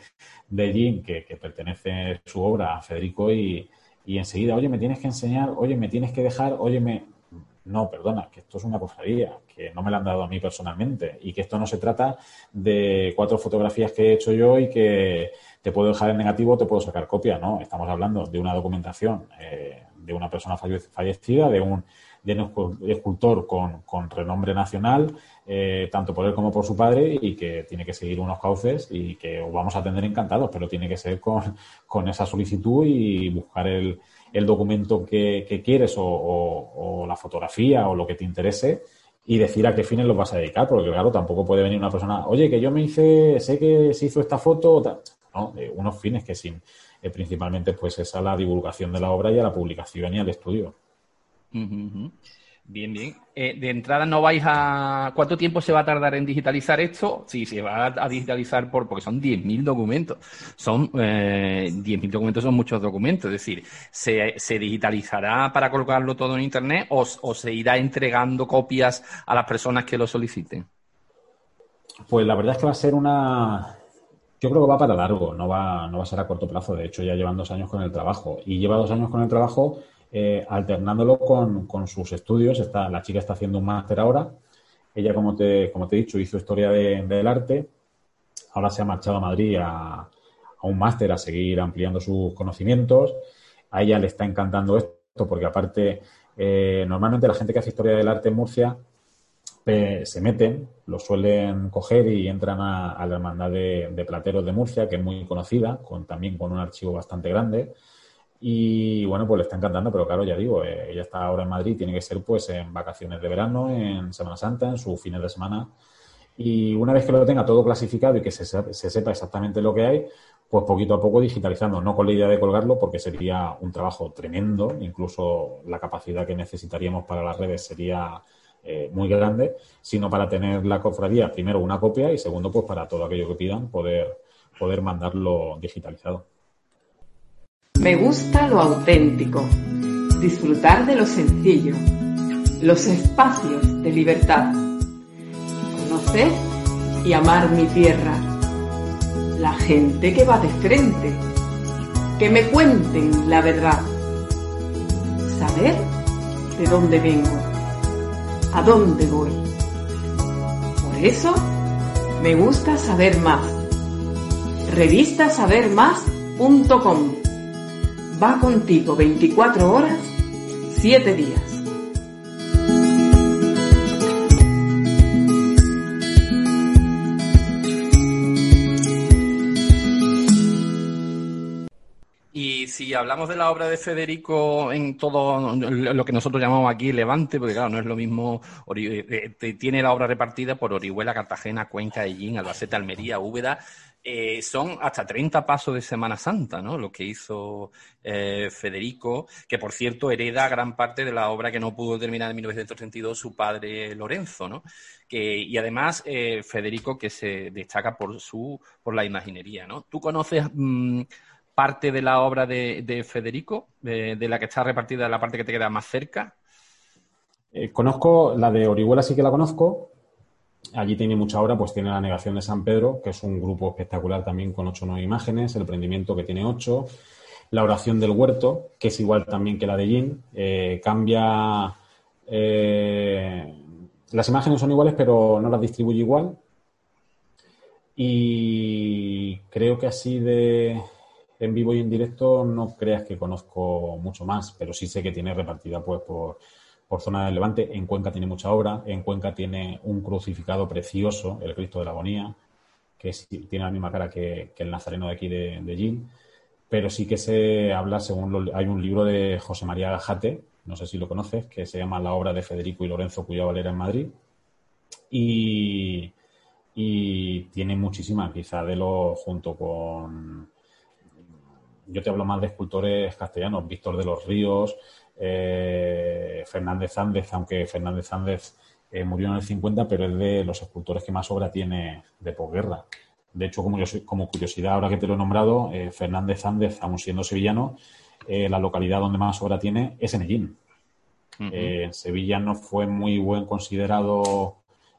de que, que, pertenece su obra a Federico, y, y, enseguida, oye, me tienes que enseñar, oye, me tienes que dejar, oye, me... No, perdona, que esto es una cofradía, que no me la han dado a mí personalmente, y que esto no se trata de cuatro fotografías que he hecho yo y que te puedo dejar en negativo, te puedo sacar copia, no, estamos hablando de una documentación eh, de una persona fallecida, de un de un escultor con, con renombre nacional, eh, tanto por él como por su padre, y que tiene que seguir unos cauces y que os vamos a atender encantados, pero tiene que ser con, con esa solicitud y buscar el, el documento que, quieres o, la fotografía o lo que te interese y decir a qué fines los vas a dedicar, porque claro, tampoco puede venir una persona, oye, que yo me hice, sé que se hizo esta foto, no, unos fines que sin, eh, principalmente pues es a la divulgación de la obra y a la publicación y al estudio. Bien, bien. Eh, de entrada no vais a... ¿Cuánto tiempo se va a tardar en digitalizar esto? Sí, se va a digitalizar por... porque son 10.000 documentos. Son... Eh, 10.000 documentos son muchos documentos. Es decir, ¿se, se digitalizará para colocarlo todo en Internet o, o, se irá entregando copias a las personas que lo soliciten? Pues la verdad es que va a ser una... Yo creo que va para largo, no va, no va a ser a corto plazo. De hecho, ya llevan dos años con el trabajo. Y lleva dos años con el trabajo eh, alternándolo con, sus estudios. Está, la chica está haciendo un máster ahora. Ella, como te, como te he dicho, hizo historia del arte. Ahora se ha marchado a Madrid a, un máster a seguir ampliando sus conocimientos. A ella le está encantando esto porque aparte, eh, normalmente la gente que hace historia del arte en Murcia se meten, lo suelen coger y entran a, la hermandad de, de, plateros de Murcia, que es muy conocida, con, también con un archivo bastante grande. Y bueno, pues le está encantando, pero claro, ya digo, eh, ella está ahora en Madrid, tiene que ser pues en vacaciones de verano, en Semana Santa, en sus fines de semana. Y una vez que lo tenga todo clasificado y que se, se sepa exactamente lo que hay, pues poquito a poco digitalizando, no con la idea de colgarlo, porque sería un trabajo tremendo, incluso la capacidad que necesitaríamos para las redes sería eh, muy grande, sino para tener la cofradía, primero una copia y segundo, pues para todo aquello que pidan, poder, poder mandarlo digitalizado. Me gusta lo auténtico, disfrutar de lo sencillo, los espacios de libertad, conocer y amar mi tierra, la gente que va de frente, que me cuenten la verdad, saber de dónde vengo, a dónde voy. Por eso me gusta saber más. Revistasabermás.com va contigo 24 horas, 7 días. Y si hablamos de la obra de Federico en todo lo que nosotros llamamos aquí Levante, porque claro, no es lo mismo, eh, eh, tiene la obra repartida por Orihuela, Cartagena, Cuenca, Ellín, Albacete, Almería, Úbeda, eh, son hasta 30 pasos de Semana Santa, ¿no? Lo que hizo eh, Federico, que por cierto hereda gran parte de la obra que no pudo terminar en 1932 su padre Lorenzo, ¿no? Y además eh, Federico que se destaca por su por la imaginería, ¿no? ¿Tú conoces mm, parte de la obra de, Federico, de, de, la que está repartida, la parte que te queda más cerca? conozco la de Orihuela, sí que la conozco, Allí tiene mucha obra, pues tiene la negación de San Pedro, que es un grupo espectacular también con ocho o nueve imágenes, el prendimiento que tiene ocho, la oración del huerto, que es igual también que la de Yin, eh, cambia, eh, las imágenes son iguales, pero no las distribuye igual. Y creo que así de en vivo y en directo no creas que conozco mucho más, pero sí sé que tiene repartida pues por por zona del Levante. En Cuenca tiene mucha obra. En Cuenca tiene un crucificado precioso, el Cristo de la Agonía, que tiene la misma cara que, el Nazareno de aquí de, de Pero sí que se habla, según hay un libro de José María Gajate, no sé si lo conoces, que se llama La obra de Federico y Lorenzo Cuya Valera en Madrid. Y, y tiene muchísima, quizá de lo junto con. Yo te hablo más de escultores castellanos, Víctor de los Ríos, eh, Fernández Ández, aunque Fernández Ández eh, murió en el 50, pero es de los escultores que más obra tiene de posguerra. De hecho, como, yo, como curiosidad, ahora que te lo he nombrado, eh, Fernández Ández, aun siendo sevillano, la localidad donde más obra tiene es en Ellín. En Sevilla no fue muy buen considerado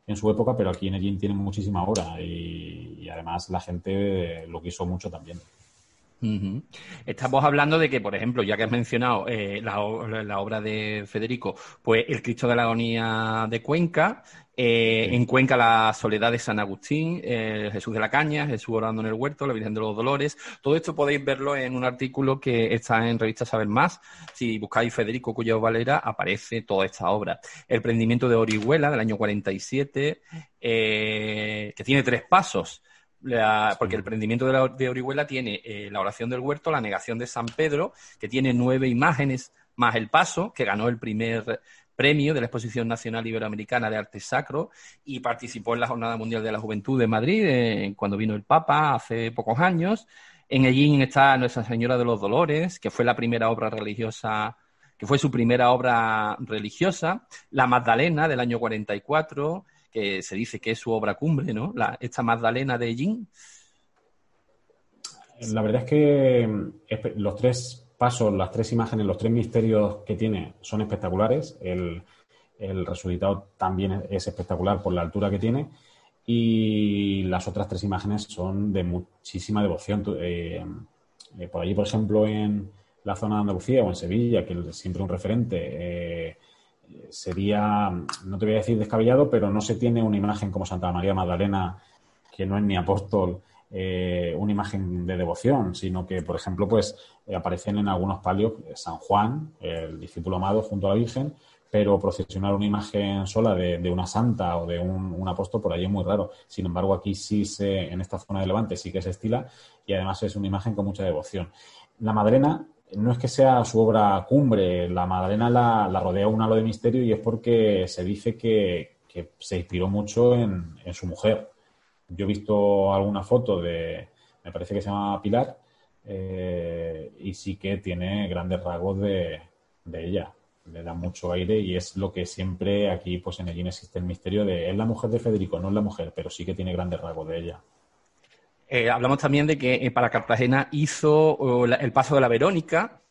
en su época, pero aquí en Ellín tiene muchísima obra y, además la gente lo quiso mucho también. Estamos hablando de que, por ejemplo, ya que has mencionado eh, la, obra de Federico, pues El Cristo de la Agonía de Cuenca, eh, en Cuenca la Soledad de San Agustín, eh, Jesús de la Caña, Jesús orando en el huerto, la Virgen de los Dolores. Todo esto podéis verlo en un artículo que está en revista Saber Más. Si buscáis Federico Cuyo Valera, aparece toda esta obra. El prendimiento de Orihuela del año 47, que tiene tres pasos porque el prendimiento de, Orihuela tiene eh, la oración del huerto, la negación de San Pedro, que tiene nueve imágenes, más el paso, que ganó el primer premio de la Exposición Nacional Iberoamericana de Arte Sacro y participó en la Jornada Mundial de la Juventud de Madrid eh, cuando vino el Papa hace pocos años. En Ellín está Nuestra Señora de los Dolores, que fue la primera obra religiosa, que fue su primera obra religiosa. La Magdalena del año 44 se dice que es su obra cumbre, ¿no? La, esta Magdalena de Jin. La verdad es que los tres pasos, las tres imágenes, los tres misterios que tiene son espectaculares. El, resultado también es espectacular por la altura que tiene. Y las otras tres imágenes son de muchísima devoción. Eh, eh, por allí, por ejemplo, en la zona de Andalucía o en Sevilla, que es siempre un referente, eh, sería, no te voy a decir descabellado, pero no se tiene una imagen como Santa María Magdalena, que no es ni apóstol, eh, una imagen de devoción, sino que, por ejemplo, pues eh, aparecen en algunos palios eh, San Juan, el discípulo amado junto a la Virgen, pero procesionar una imagen sola de, una santa o de un, apóstol por allí es muy raro. Sin embargo, aquí sí se, en esta zona de Levante sí que se estila y además es una imagen con mucha devoción. La Madalena no es que sea su obra cumbre, la Magdalena la, rodea un halo de misterio y es porque se dice que, se inspiró mucho en, su mujer. Yo he visto alguna foto de, me parece que se llama Pilar, eh, y sí que tiene grandes rasgos de, ella. Le da mucho aire y es lo que siempre aquí, pues en Ellín existe el misterio de, es la mujer de Federico, no es la mujer, pero sí que tiene grandes rasgos de ella. Eh, hablamos también de que eh, para Cartagena hizo el paso de la Verónica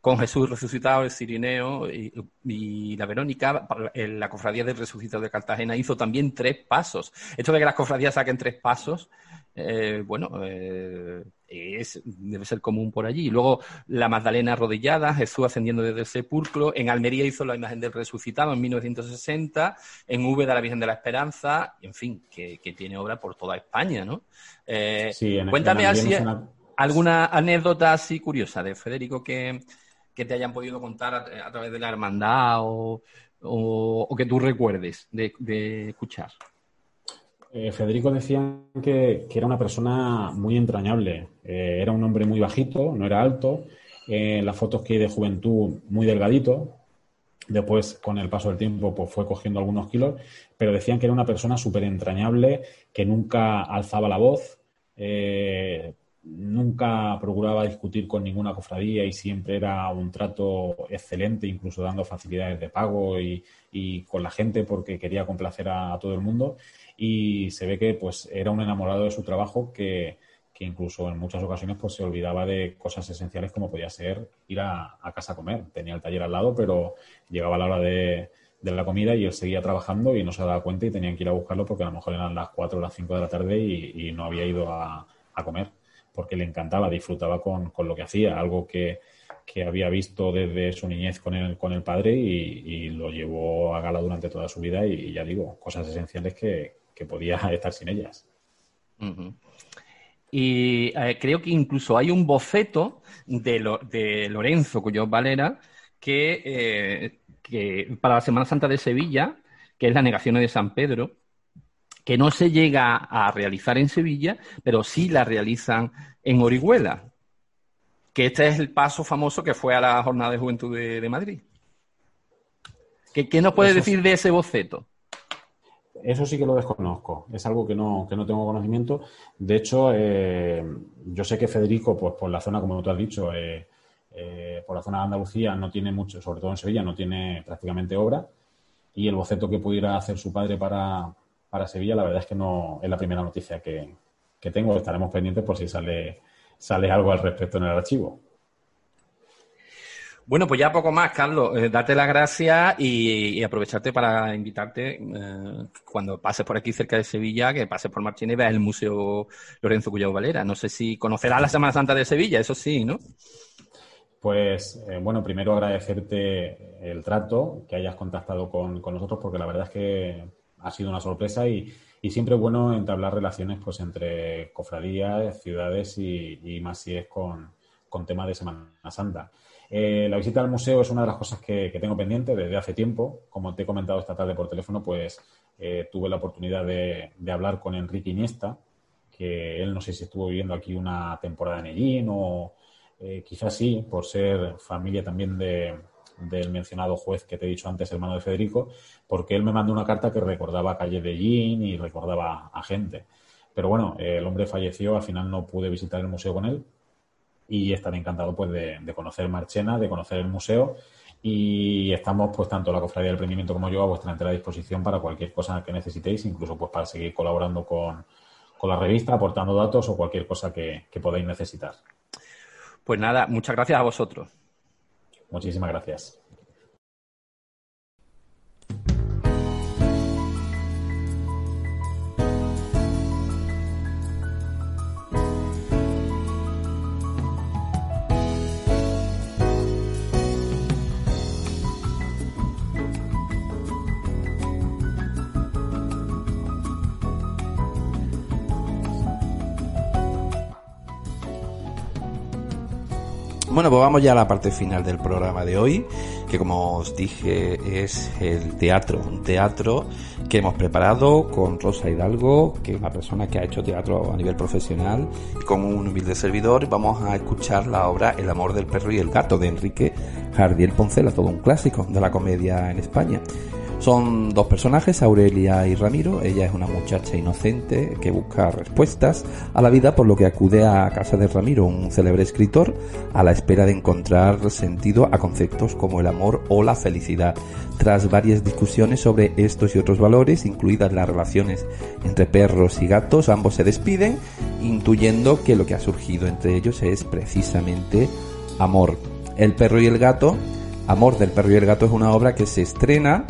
con Jesús resucitado, el Cirineo y, la Verónica. la cofradía del resucitado de Cartagena hizo también tres pasos. Esto de que las cofradías saquen tres pasos eh, bueno, eh, es, debe ser común por allí. Luego la Magdalena arrodillada, Jesús ascendiendo desde el sepulcro. En Almería hizo la imagen del resucitado en 1960. En Úbeda la Virgen de la Esperanza. En fin, que, tiene obra por toda España, ¿no? Eh, cuéntame así, alguna anécdota así curiosa de Federico que, te hayan podido contar a, través de la hermandad o, que tú recuerdes de escuchar. Eh, Federico decía que, era una persona muy entrañable. Eh, era un hombre muy bajito, no era alto. En las fotos que hay de juventud, muy delgadito. Después, con el paso del tiempo, pues fue cogiendo algunos kilos. Pero decían que era una persona súper entrañable, que nunca alzaba la voz, eh, nunca procuraba discutir con ninguna cofradía y siempre era un trato excelente, incluso dando facilidades de pago y, con la gente porque quería complacer a todo el mundo y se ve que pues era un enamorado de su trabajo que, incluso en muchas ocasiones pues se olvidaba de cosas esenciales como podía ser ir a, casa a comer. Tenía el taller al lado, pero llegaba la hora de, la comida y él seguía trabajando y no se daba cuenta y tenían que ir a buscarlo porque a lo mejor eran las 4 o las 5 de la tarde y, no había ido a, comer porque le encantaba, disfrutaba con, lo que hacía, algo que, había visto desde su niñez con el, con el padre y, lo llevó a gala durante toda su vida y ya digo, cosas esenciales que, que podía estar sin ellas. Y eh, creo que incluso hay un boceto de, de Lorenzo Cuyo Valera eh, que, para la Semana Santa de Sevilla, que es la negación de San Pedro, que no se llega a realizar en Sevilla, pero sí la realizan en Orihuela, que este es el paso famoso que fue a la Jornada de Juventud de, Madrid. ¿Qué, ¿Qué, nos puede decir de ese boceto? Eso sí que lo desconozco, es algo que no, que no tengo conocimiento. De hecho, eh, yo sé que Federico, pues por la zona, como tú has dicho, eh, eh, por la zona de Andalucía no tiene mucho, sobre todo en Sevilla, no tiene prácticamente obra. Y el boceto que pudiera hacer su padre para, Sevilla, la verdad es que no es la primera noticia que, que tengo. Estaremos pendientes por si sale, sale algo al respecto en el archivo. Bueno, pues ya poco más, Carlos. Eh, darte las gracias y, aprovecharte para invitarte eh, cuando pases por aquí cerca de Sevilla, que pases por Marchena y veas el Museo Lorenzo Cuyo Valera. No sé si conocerás la Semana Santa de Sevilla, eso sí, ¿no? Pues eh, bueno, primero agradecerte el trato, que hayas contactado con, nosotros, porque la verdad es que ha sido una sorpresa y, siempre es bueno entablar relaciones pues entre cofradías, ciudades y, más si es con, con tema de Semana Santa. Eh, la visita al museo es una de las cosas que, tengo pendiente desde hace tiempo. Como te he comentado esta tarde por teléfono, pues eh, tuve la oportunidad de, hablar con Enrique Iniesta, que él no sé si estuvo viviendo aquí una temporada en Ellín o eh, quizás sí, por ser familia también del mencionado juez que te he dicho antes, hermano de Federico, porque él me mandó una carta que recordaba calle de Ellín y recordaba a gente. Pero bueno, el hombre falleció, al final no pude visitar el museo con él, y estaré encantado pues de, conocer Marchena, de conocer el museo y estamos pues tanto la Cofradía del Emprendimiento como yo a vuestra entera disposición para cualquier cosa que necesitéis, incluso pues para seguir colaborando con, la revista, aportando datos o cualquier cosa que, que podáis necesitar. Pues nada, muchas gracias a vosotros. Muchísimas gracias. Bueno, pues vamos ya a la parte final del programa de hoy, que como os dije es el teatro, un teatro que hemos preparado con Rosa Hidalgo, que es una persona que ha hecho teatro a nivel profesional, con un humilde servidor vamos a escuchar la obra El amor del perro y el gato de Enrique Jardiel Poncela, todo un clásico de la comedia en España. Son dos personajes, Aurelia y Ramiro. Ella es una muchacha inocente que busca respuestas a la vida, por lo que acude a casa de Ramiro, un célebre escritor, a la espera de encontrar sentido a conceptos como el amor o la felicidad. Tras varias discusiones sobre estos y otros valores, incluidas las relaciones entre perros y gatos, ambos se despiden, intuyendo que lo que ha surgido entre ellos es precisamente amor. El perro y el gato, Amor del perro y el gato es una obra que se estrena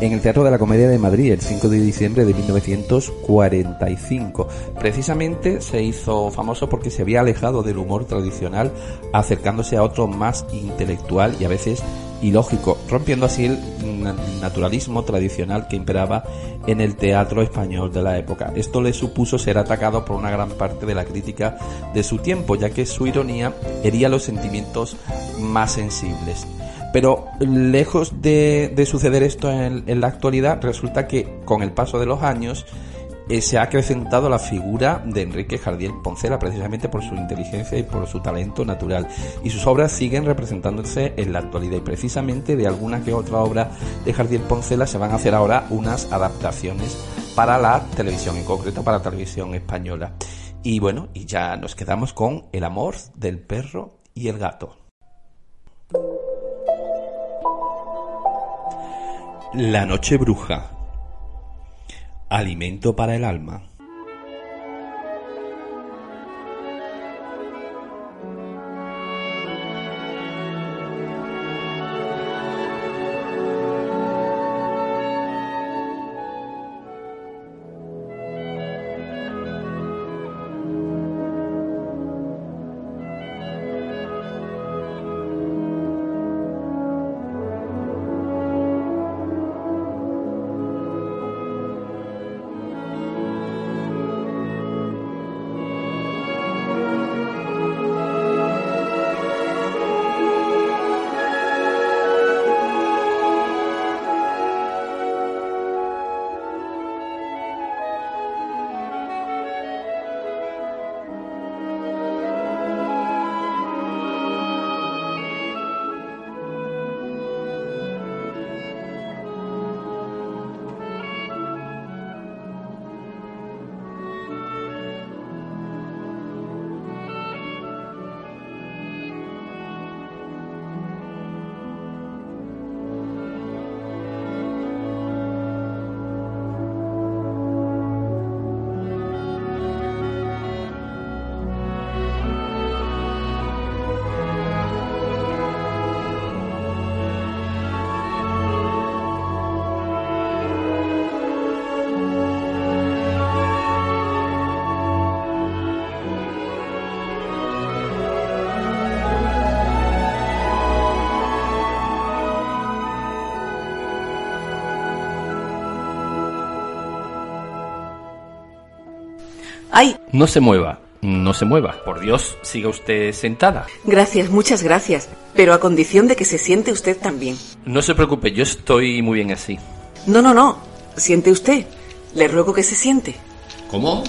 en el Teatro de la Comedia de Madrid el 5 de diciembre de 1945. Precisamente se hizo famoso porque se había alejado del humor tradicional acercándose a otro más intelectual y a veces ilógico, rompiendo así el naturalismo tradicional que imperaba en el teatro español de la época. Esto le supuso ser atacado por una gran parte de la crítica de su tiempo, ya que su ironía hería los sentimientos más sensibles. Pero lejos de, suceder esto en, la actualidad, resulta que con el paso de los años eh, se ha acrecentado la figura de Enrique Jardiel Poncela precisamente por su inteligencia y por su talento natural. Y sus obras siguen representándose en la actualidad. Y precisamente de alguna que otra obra de Jardiel Poncela se van a hacer ahora unas adaptaciones para la televisión, en concreto para la televisión española. Y bueno, y ya nos quedamos con El amor del perro y el gato. La noche bruja. Alimento para el alma. No se mueva, no se mueva. Por Dios, siga usted sentada. Gracias, muchas gracias. Pero a condición de que se siente usted también. No se preocupe, yo estoy muy bien así. No, no, no. Siente usted. Le ruego que se siente. ¿Cómo?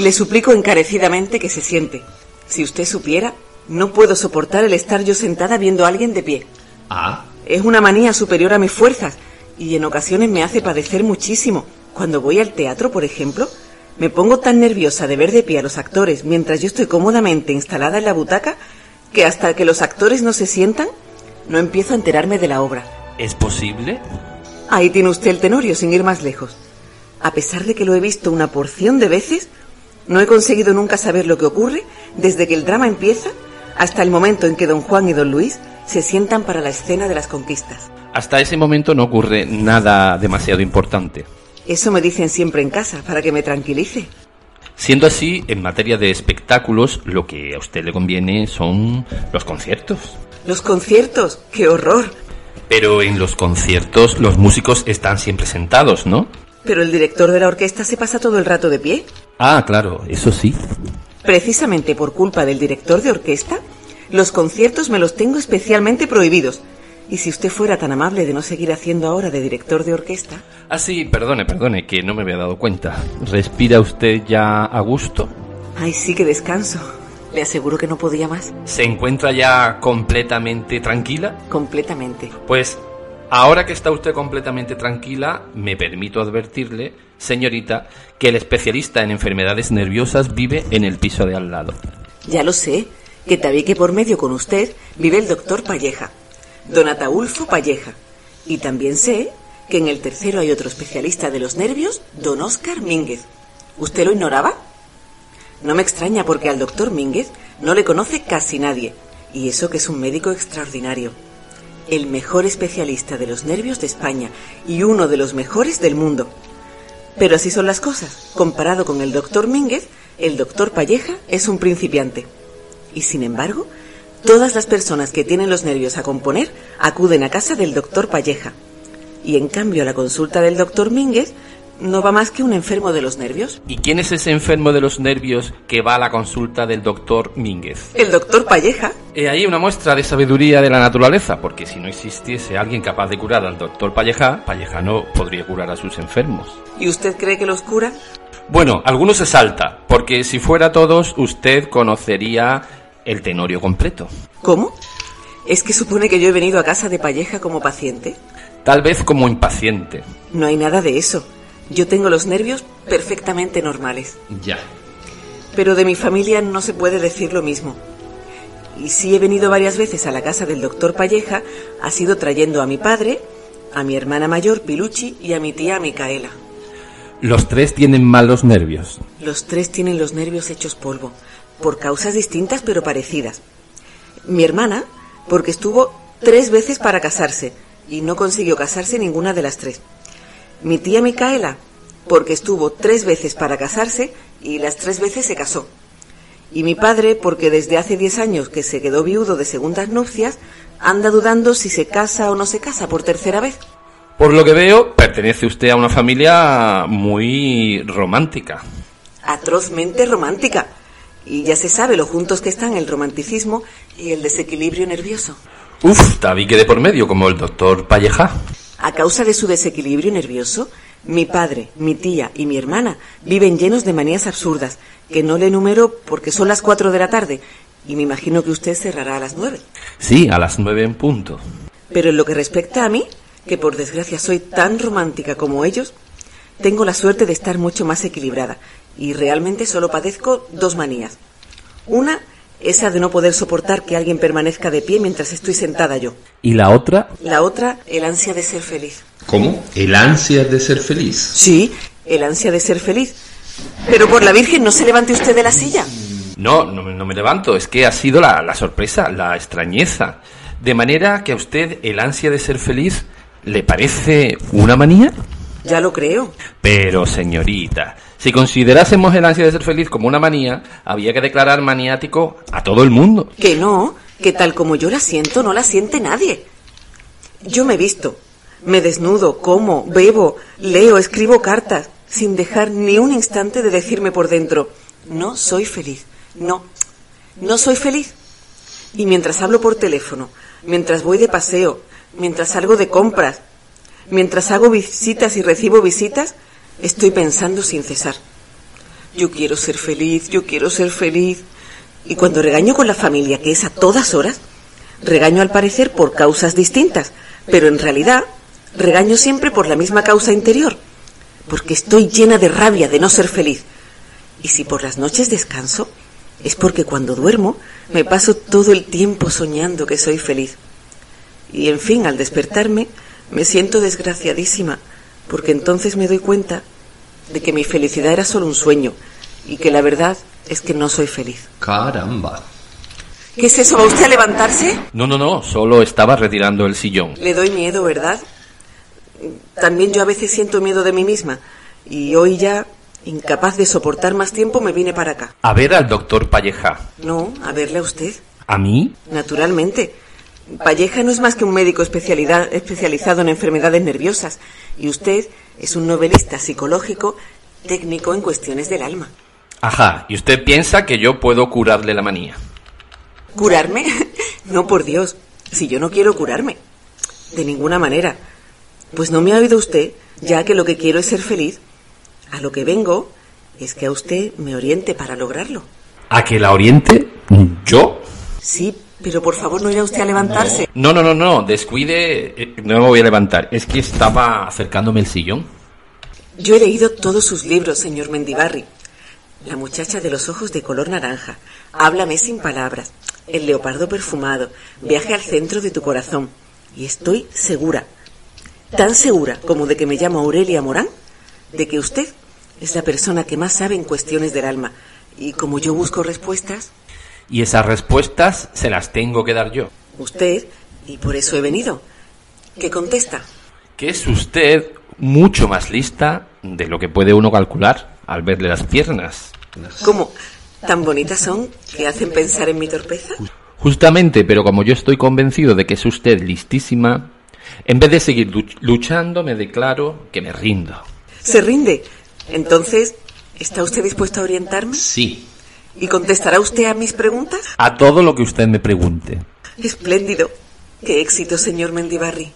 Le suplico encarecidamente que se siente. Si usted supiera, no puedo soportar el estar yo sentada viendo a alguien de pie. Ah, Es una manía superior a mis fuerzas y en ocasiones me hace padecer muchísimo. Cuando voy al teatro, por ejemplo, me pongo tan nerviosa de ver de pie a los actores mientras yo estoy cómodamente instalada en la butaca que hasta que los actores no se sientan, no empiezo a enterarme de la obra. ¿es posible? Ahí tiene usted el tenorio, sin ir más lejos. A pesar de que lo he visto una porción de veces, no he conseguido nunca saber lo que ocurre desde que el drama empieza hasta el momento en que don Juan y don Luis se sientan para la escena de las conquistas. Hasta ese momento no ocurre nada demasiado importante. Eso me dicen siempre en casa, para que me tranquilice. Siendo así, en materia de espectáculos, lo que a usted le conviene son los conciertos. Los conciertos, qué horror. Pero en los conciertos los músicos están siempre sentados, ¿no? Pero el director de la orquesta se pasa todo el rato de pie. Ah, claro, eso sí. Precisamente por culpa del director de orquesta, los conciertos me los tengo especialmente prohibidos. Y si usted fuera tan amable de no seguir haciendo ahora de director de orquesta, Ah, sí, perdone, perdone, que no me había dado cuenta. ¿Respira usted ya a gusto? ay sí que descanso. Le aseguro que no podía más. ¿Se encuentra ya completamente tranquila? Completamente. Pues ahora que está usted completamente tranquila, me permito advertirle, señorita, que el especialista en enfermedades nerviosas vive en el piso de al lado. Ya lo sé, que tabique por medio con usted vive el doctor Palleja, don Ataulfo Palleja. Y también sé que en el tercero hay otro especialista de los nervios, don Óscar Mínguez. ¿Usted lo ignoraba? No me extraña porque al doctor Mínguez no le conoce casi nadie, y eso que es un médico extraordinario. El mejor especialista de los nervios de España y uno de los mejores del mundo. Pero así son las cosas. Comparado con el doctor Mínguez, el doctor Palleja es un principiante. Y sin embargo, todas las personas que tienen los nervios a componer acuden a casa del doctor Palleja. Y en cambio, a la consulta del doctor Mínguez no va más que un enfermo de los nervios. ¿Y quién es ese enfermo de los nervios que va a la consulta del doctor Mínguez? El doctor Palleja. He ahí una muestra de sabiduría de la naturaleza, porque si no existiese alguien capaz de curar al doctor Palleja, Palleja no podría curar a sus enfermos. ¿Y usted cree que los cura? Bueno, algunos se salta, porque si fuera todos, usted conocería el tenorio completo. ¿Cómo? ¿Es que supone que yo he venido a casa de Palleja como paciente? Tal vez como impaciente. No hay nada de eso. Yo tengo los nervios perfectamente normales. Ya. Pero de mi familia no se puede decir lo mismo. Y si he venido varias veces a la casa del doctor Palleja, ha sido trayendo a mi padre, a mi hermana mayor Piluchi y a mi tía Micaela. Los tres tienen malos nervios. Los tres tienen los nervios hechos polvo, por causas distintas pero parecidas. Mi hermana, porque estuvo tres veces para casarse y no consiguió casarse ninguna de las tres. Mi tía Micaela, porque estuvo tres veces para casarse y las tres veces se casó. Y mi padre, porque desde hace diez años que se quedó viudo de segundas nupcias, anda dudando si se casa o no se casa por tercera vez. Por lo que veo, pertenece usted a una familia muy romántica. Atrozmente romántica. Y ya se sabe lo juntos que están el romanticismo y el desequilibrio nervioso. Uf, tabique de por medio, como el doctor Palleja. A causa de su desequilibrio nervioso, mi padre, mi tía y mi hermana viven llenos de manías absurdas, que no le enumero porque son las cuatro de la tarde, y me imagino que usted cerrará a las nueve. Sí, a las nueve en punto. Pero en lo que respecta a mí, que por desgracia soy tan romántica como ellos, tengo la suerte de estar mucho más equilibrada, y realmente solo padezco dos manías. Una, esa de no poder soportar que alguien permanezca de pie mientras estoy sentada yo. ¿Y la otra? La otra, el ansia de ser feliz. ¿Cómo? ¿El ansia de ser feliz? Sí, el ansia de ser feliz. Pero por la Virgen, no se levante usted de la silla. No, no, me- no me levanto. Es que ha sido la, la sorpresa, la extrañeza. De manera que a usted el ansia de ser feliz le parece una manía. Ya lo creo. Pero, señorita, si considerásemos el ansia de ser feliz como una manía, había que declarar maniático a todo el mundo. Que no, que tal como yo la siento, no la siente nadie. Yo me visto, me desnudo, como, bebo, leo, escribo cartas, sin dejar ni un instante de decirme por dentro, no soy feliz. No, no soy feliz. Y mientras hablo por teléfono, mientras voy de paseo, mientras salgo de compras, mientras hago visitas y recibo visitas, estoy pensando sin cesar. Yo quiero ser feliz, yo quiero ser feliz. Y cuando regaño con la familia, que es a todas horas, regaño al parecer por causas distintas, pero en realidad regaño siempre por la misma causa interior, porque estoy llena de rabia de no ser feliz. Y si por las noches descanso, es porque cuando duermo me paso todo el tiempo soñando que soy feliz. Y en fin, al despertarme, me siento desgraciadísima, porque entonces me doy cuenta de que mi felicidad era solo un sueño y que la verdad es que no soy feliz. Caramba. ¿Qué es eso? ¿Va usted a levantarse? No, no, no, solo estaba retirando el sillón. Le doy miedo, ¿verdad? También yo a veces siento miedo de mí misma. Y hoy ya, incapaz de soportar más tiempo, me vine para acá. A ver al doctor Palleja. No, a verle a usted. ¿A mí? Naturalmente. Palleja no es más que un médico especialidad- especializado en enfermedades nerviosas. Y usted es un novelista psicológico técnico en cuestiones del alma. Ajá, y usted piensa que yo puedo curarle la manía. ¿Curarme? No, por Dios. Si yo no quiero curarme. De ninguna manera. Pues no me ha oído usted, ya que lo que quiero es ser feliz. A lo que vengo es que a usted me oriente para lograrlo. ¿A que la oriente? ¿Yo? Sí, pero por favor no irá usted a levantarse. No, no, no, no, descuide, eh, no me voy a levantar. Es que estaba acercándome el sillón. Yo he leído todos sus libros, señor Mendibarri. La muchacha de los ojos de color naranja. Háblame sin palabras. El leopardo perfumado. Viaje al centro de tu corazón. Y estoy segura, tan segura como de que me llamo Aurelia Morán, de que usted es la persona que más sabe en cuestiones del alma. Y como yo busco respuestas, Y esas respuestas se las tengo que dar yo. usted, y por eso he venido. ¿Qué contesta? Que es usted mucho más lista de lo que puede uno calcular al verle las piernas. ¿Cómo? ¿Tan bonitas son que hacen pensar en mi torpeza? Justamente, pero como yo estoy convencido de que es usted listísima, en vez de seguir luch- luchando, me declaro que me rindo. ¿Se rinde? Entonces, ¿está usted dispuesto a orientarme? Sí, ¿Y contestará usted a mis preguntas? a todo lo que usted me pregunte. Espléndido. Qué éxito, señor Mendibarri.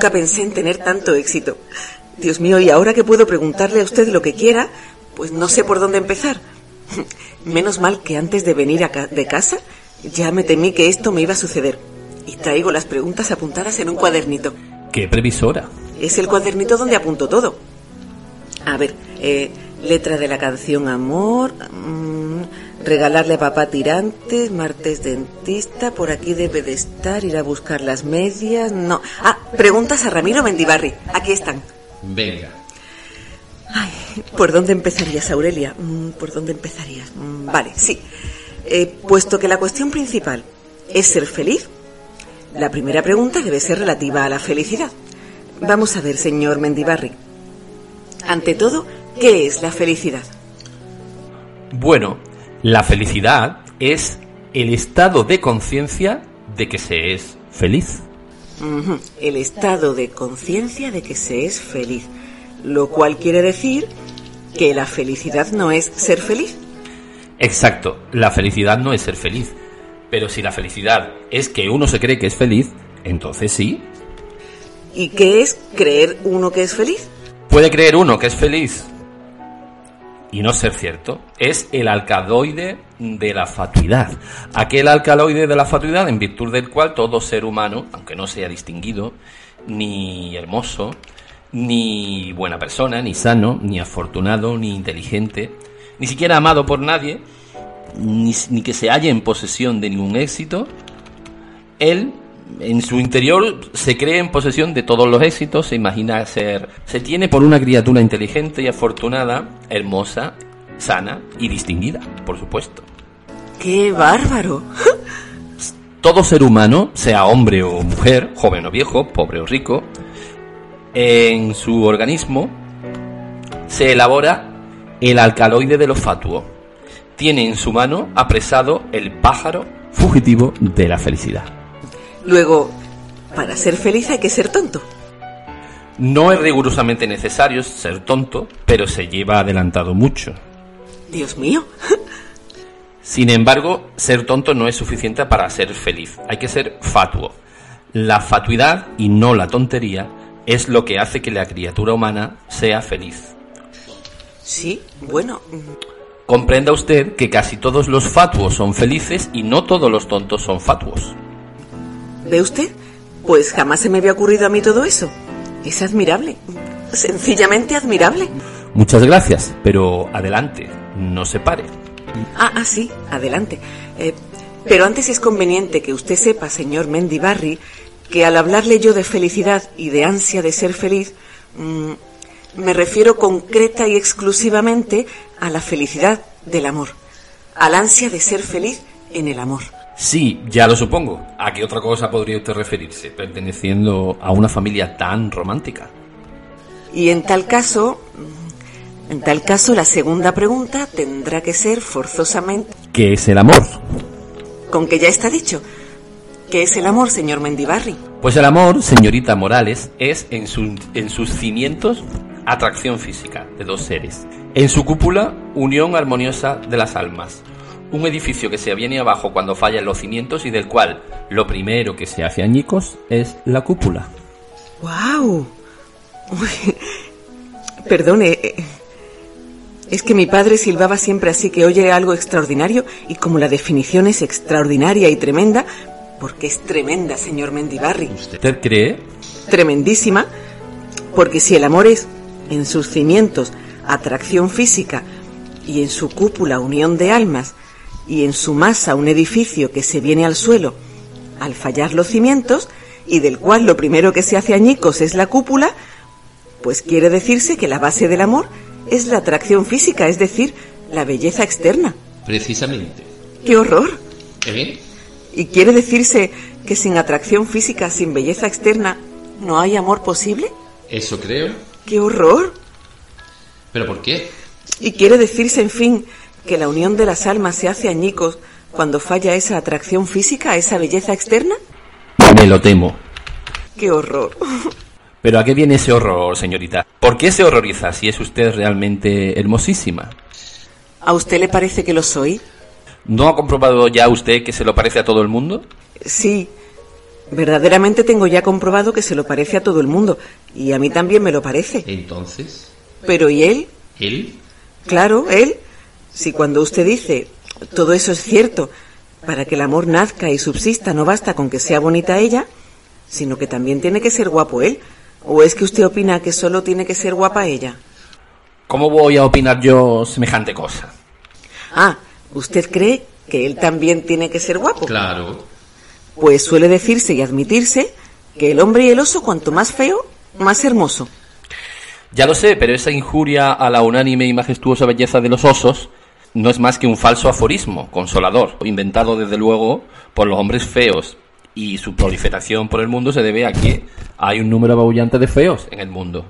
Nunca pensé en tener tanto éxito. Dios mío, y ahora que puedo preguntarle a usted lo que quiera, pues no sé por dónde empezar. Menos mal que antes de venir a ca- de casa ya me temí que esto me iba a suceder. Y traigo las preguntas apuntadas en un cuadernito. ¡Qué previsora! Es el cuadernito donde apunto todo. A ver, eh, letra de la canción Amor, mm, regalarle a papá tirantes, martes dentista, por aquí debe de estar, ir a buscar las medias, no. Ah, preguntas a Ramiro Mendibarri, aquí están. Venga. Ay, ¿por dónde empezarías, Aurelia? Mm, ¿Por dónde empezarías? Mm, Vale, sí. Eh, puesto que la cuestión principal es ser feliz, la primera pregunta debe ser relativa a la felicidad. Vamos a ver, señor Mendibarri. Ante todo, ¿qué es la felicidad? Bueno, la felicidad es el estado de conciencia de que se es feliz. El estado de conciencia de que se es feliz. Lo cual quiere decir que la felicidad no es ser feliz. Exacto, la felicidad no es ser feliz. Pero si la felicidad es que uno se cree que es feliz, entonces sí. ¿Y qué es creer uno que es feliz? Puede creer uno que es feliz y no ser cierto. Es el alcaloide de la fatuidad. Aquel alcaloide de la fatuidad en virtud del cual todo ser humano, aunque no sea distinguido, ni hermoso, ni buena persona, ni sano, ni afortunado, ni inteligente, ni siquiera amado por nadie, ni, que se halle en posesión de ningún éxito, él en su interior se cree en posesión de todos los éxitos, se imagina ser, se tiene por una criatura inteligente y afortunada, hermosa sana y distinguida, por supuesto. ¡Qué bárbaro! Todo ser humano, sea hombre o mujer, joven o viejo, pobre o rico, en su organismo se elabora el alcaloide del fatuo. Tiene en su mano apresado el pájaro fugitivo de la felicidad. Luego, para ser feliz hay que ser tonto. No es rigurosamente necesario ser tonto, pero se lleva adelantado mucho. Dios mío. Sin embargo, ser tonto no es suficiente para ser feliz. Hay que ser fatuo. La fatuidad y no la tontería es lo que hace que la criatura humana sea feliz. Sí, bueno. Comprenda usted que casi todos los fatuos son felices y no todos los tontos son fatuos. ¿Ve usted? Pues jamás se me había ocurrido a mí todo eso. Es admirable. Sencillamente admirable. Muchas gracias, pero adelante, no se pare. Ah, ah, sí, adelante. Eh, pero antes es conveniente que usted sepa, señor Mendibarri, que al hablarle yo de felicidad y de ansia de ser feliz, mm, me refiero concreta y exclusivamente a la felicidad del amor, al ansia de ser feliz en el amor. Sí, ya lo supongo. ¿A qué otra cosa podría usted referirse, perteneciendo a una familia tan romántica? Y en tal caso, en tal caso la segunda pregunta tendrá que ser forzosamente ¿Qué es el amor? con que ya está dicho. ¿Qué es el amor, señor Mendibarri? Pues el amor, señorita Morales, es en, su- en sus cimientos atracción física de dos seres. En su cúpula, unión armoniosa de las almas. Un edificio que se viene abajo cuando fallan los cimientos y del cual lo primero que se hace añicos es la cúpula. ¡Wow! Perdone, eh, es que mi padre silbaba siempre así que oye algo extraordinario y como la definición es extraordinaria y tremenda, porque es tremenda, señor Mendibarri, ¿Usted cree? tremendísima, porque si el amor es, en sus cimientos, atracción física y en su cúpula unión de almas y en su masa un edificio que se viene al suelo al fallar los cimientos y del cual lo primero que se hace añicos es la cúpula, pues quiere decirse que la base del amor es la atracción física, es decir, la belleza externa. Precisamente. ¡Qué horror! ¿Eh? ¿Y quiere decirse que sin atracción física, sin belleza externa, no hay amor posible? Eso creo. ¡Qué horror! ¿Pero por qué? ¿Y quiere decirse, en fin, que la unión de las almas se hace añicos cuando falla esa atracción física, esa belleza externa? Me lo temo. ¡Qué horror! ¿Pero a qué viene ese horror, señorita? ¿Por qué se horroriza si es usted realmente hermosísima? ¿A usted le parece que lo soy? ¿No ha comprobado ya usted que se lo parece a todo el mundo? Sí, verdaderamente tengo ya comprobado que se lo parece a todo el mundo, y a mí también me lo parece. Entonces, Pero ¿y él? ¿él? Claro, él. Si cuando usted dice, todo eso es cierto, para que el amor nazca y subsista no basta con que sea bonita ella, sino que también tiene que ser guapo él. ¿O es que usted opina que solo tiene que ser guapa ella? ¿Cómo voy a opinar yo semejante cosa? Ah, ¿usted cree que él también tiene que ser guapo? Claro. Pues suele decirse y admitirse que el hombre y el oso cuanto más feo, más hermoso. Ya lo sé, pero esa injuria a la unánime y majestuosa belleza de los osos no es más que un falso aforismo consolador, inventado desde luego por los hombres feos. Y su proliferación por el mundo se debe a que hay un número apabullante de feos en el mundo.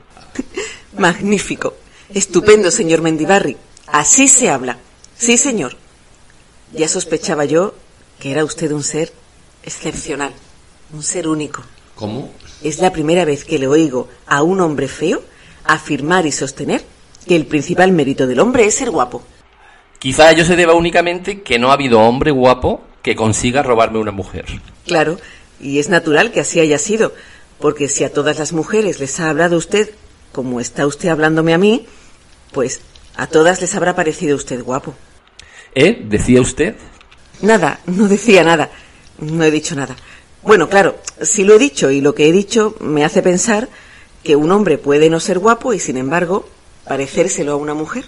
Magnífico. Estupendo, señor Mendibarri. Así se habla. Sí, señor. Ya sospechaba yo que era usted un ser excepcional, un ser único. ¿Cómo? Es la primera vez que le oigo a un hombre feo afirmar y sostener que el principal mérito del hombre es ser guapo. Quizá ello se deba únicamente que no ha habido hombre guapo que consiga robarme una mujer. Claro, y es natural que así haya sido, porque si a todas las mujeres les ha hablado usted como está usted hablándome a mí, pues a todas les habrá parecido usted guapo. ¿Eh? ¿Decía usted? Nada, no decía nada, no he dicho nada. Bueno, claro, si lo he dicho y lo que he dicho me hace pensar que un hombre puede no ser guapo y sin embargo parecérselo a una mujer.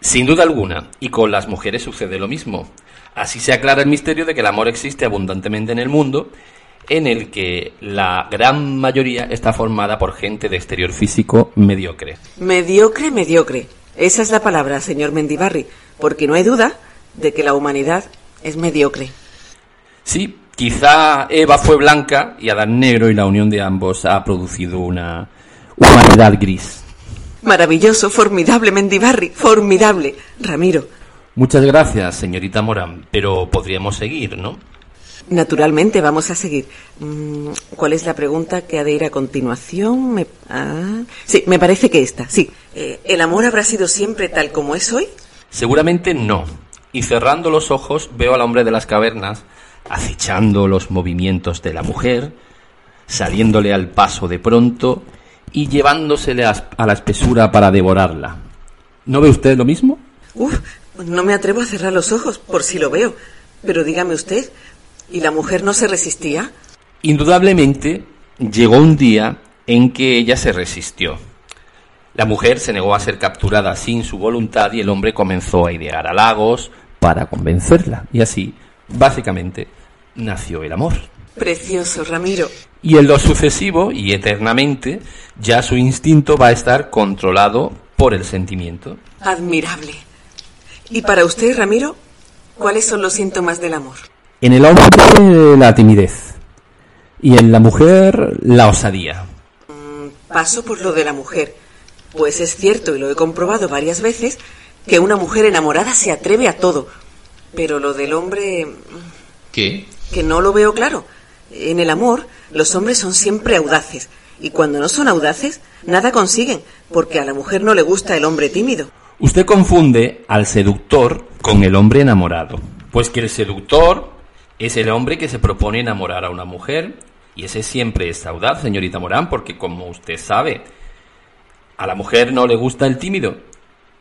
Sin duda alguna, y con las mujeres sucede lo mismo. Así se aclara el misterio de que el amor existe abundantemente en el mundo, en el que la gran mayoría está formada por gente de exterior físico mediocre. Mediocre, mediocre. Esa es la palabra, señor Mendibarri, porque no hay duda de que la humanidad es mediocre. Sí, quizá Eva fue blanca y Adán negro y la unión de ambos ha producido una humanidad gris. Maravilloso, formidable, Mendibarri, formidable. Ramiro. Muchas gracias, señorita Morán, pero podríamos seguir, ¿no? Naturalmente, vamos a seguir. Mm, ¿Cuál es la pregunta que ha de ir a continuación? Me- ah, sí, me parece que esta, sí. Eh, ¿El amor habrá sido siempre tal como es hoy? Seguramente no. Y cerrando los ojos veo al hombre de las cavernas acechando los movimientos de la mujer, saliéndole al paso de pronto y llevándosele a a la espesura para devorarla. ¿No ve usted lo mismo? Uf, no me atrevo a cerrar los ojos, por si lo veo. Pero dígame usted, ¿y la mujer no se resistía? Indudablemente llegó un día en que ella se resistió. La mujer se negó a ser capturada sin su voluntad y el hombre comenzó a idear halagos para convencerla. Y así, básicamente, nació el amor. Precioso, Ramiro. Y en lo sucesivo y eternamente, ya su instinto va a estar controlado por el sentimiento. Admirable. ¿Y para usted, Ramiro, cuáles son los síntomas del amor? En el hombre la timidez y en la mujer la osadía. Paso por lo de la mujer. Pues es cierto, y lo he comprobado varias veces, que una mujer enamorada se atreve a todo. Pero lo del hombre... ¿Qué? que no lo veo claro. En el amor, los hombres son siempre audaces. Y cuando no son audaces, nada consiguen, porque a la mujer no le gusta el hombre tímido. Usted confunde al seductor con el hombre enamorado. Pues que el seductor es el hombre que se propone enamorar a una mujer y ese siempre es audaz, señorita Morán, porque como usted sabe, a la mujer no le gusta el tímido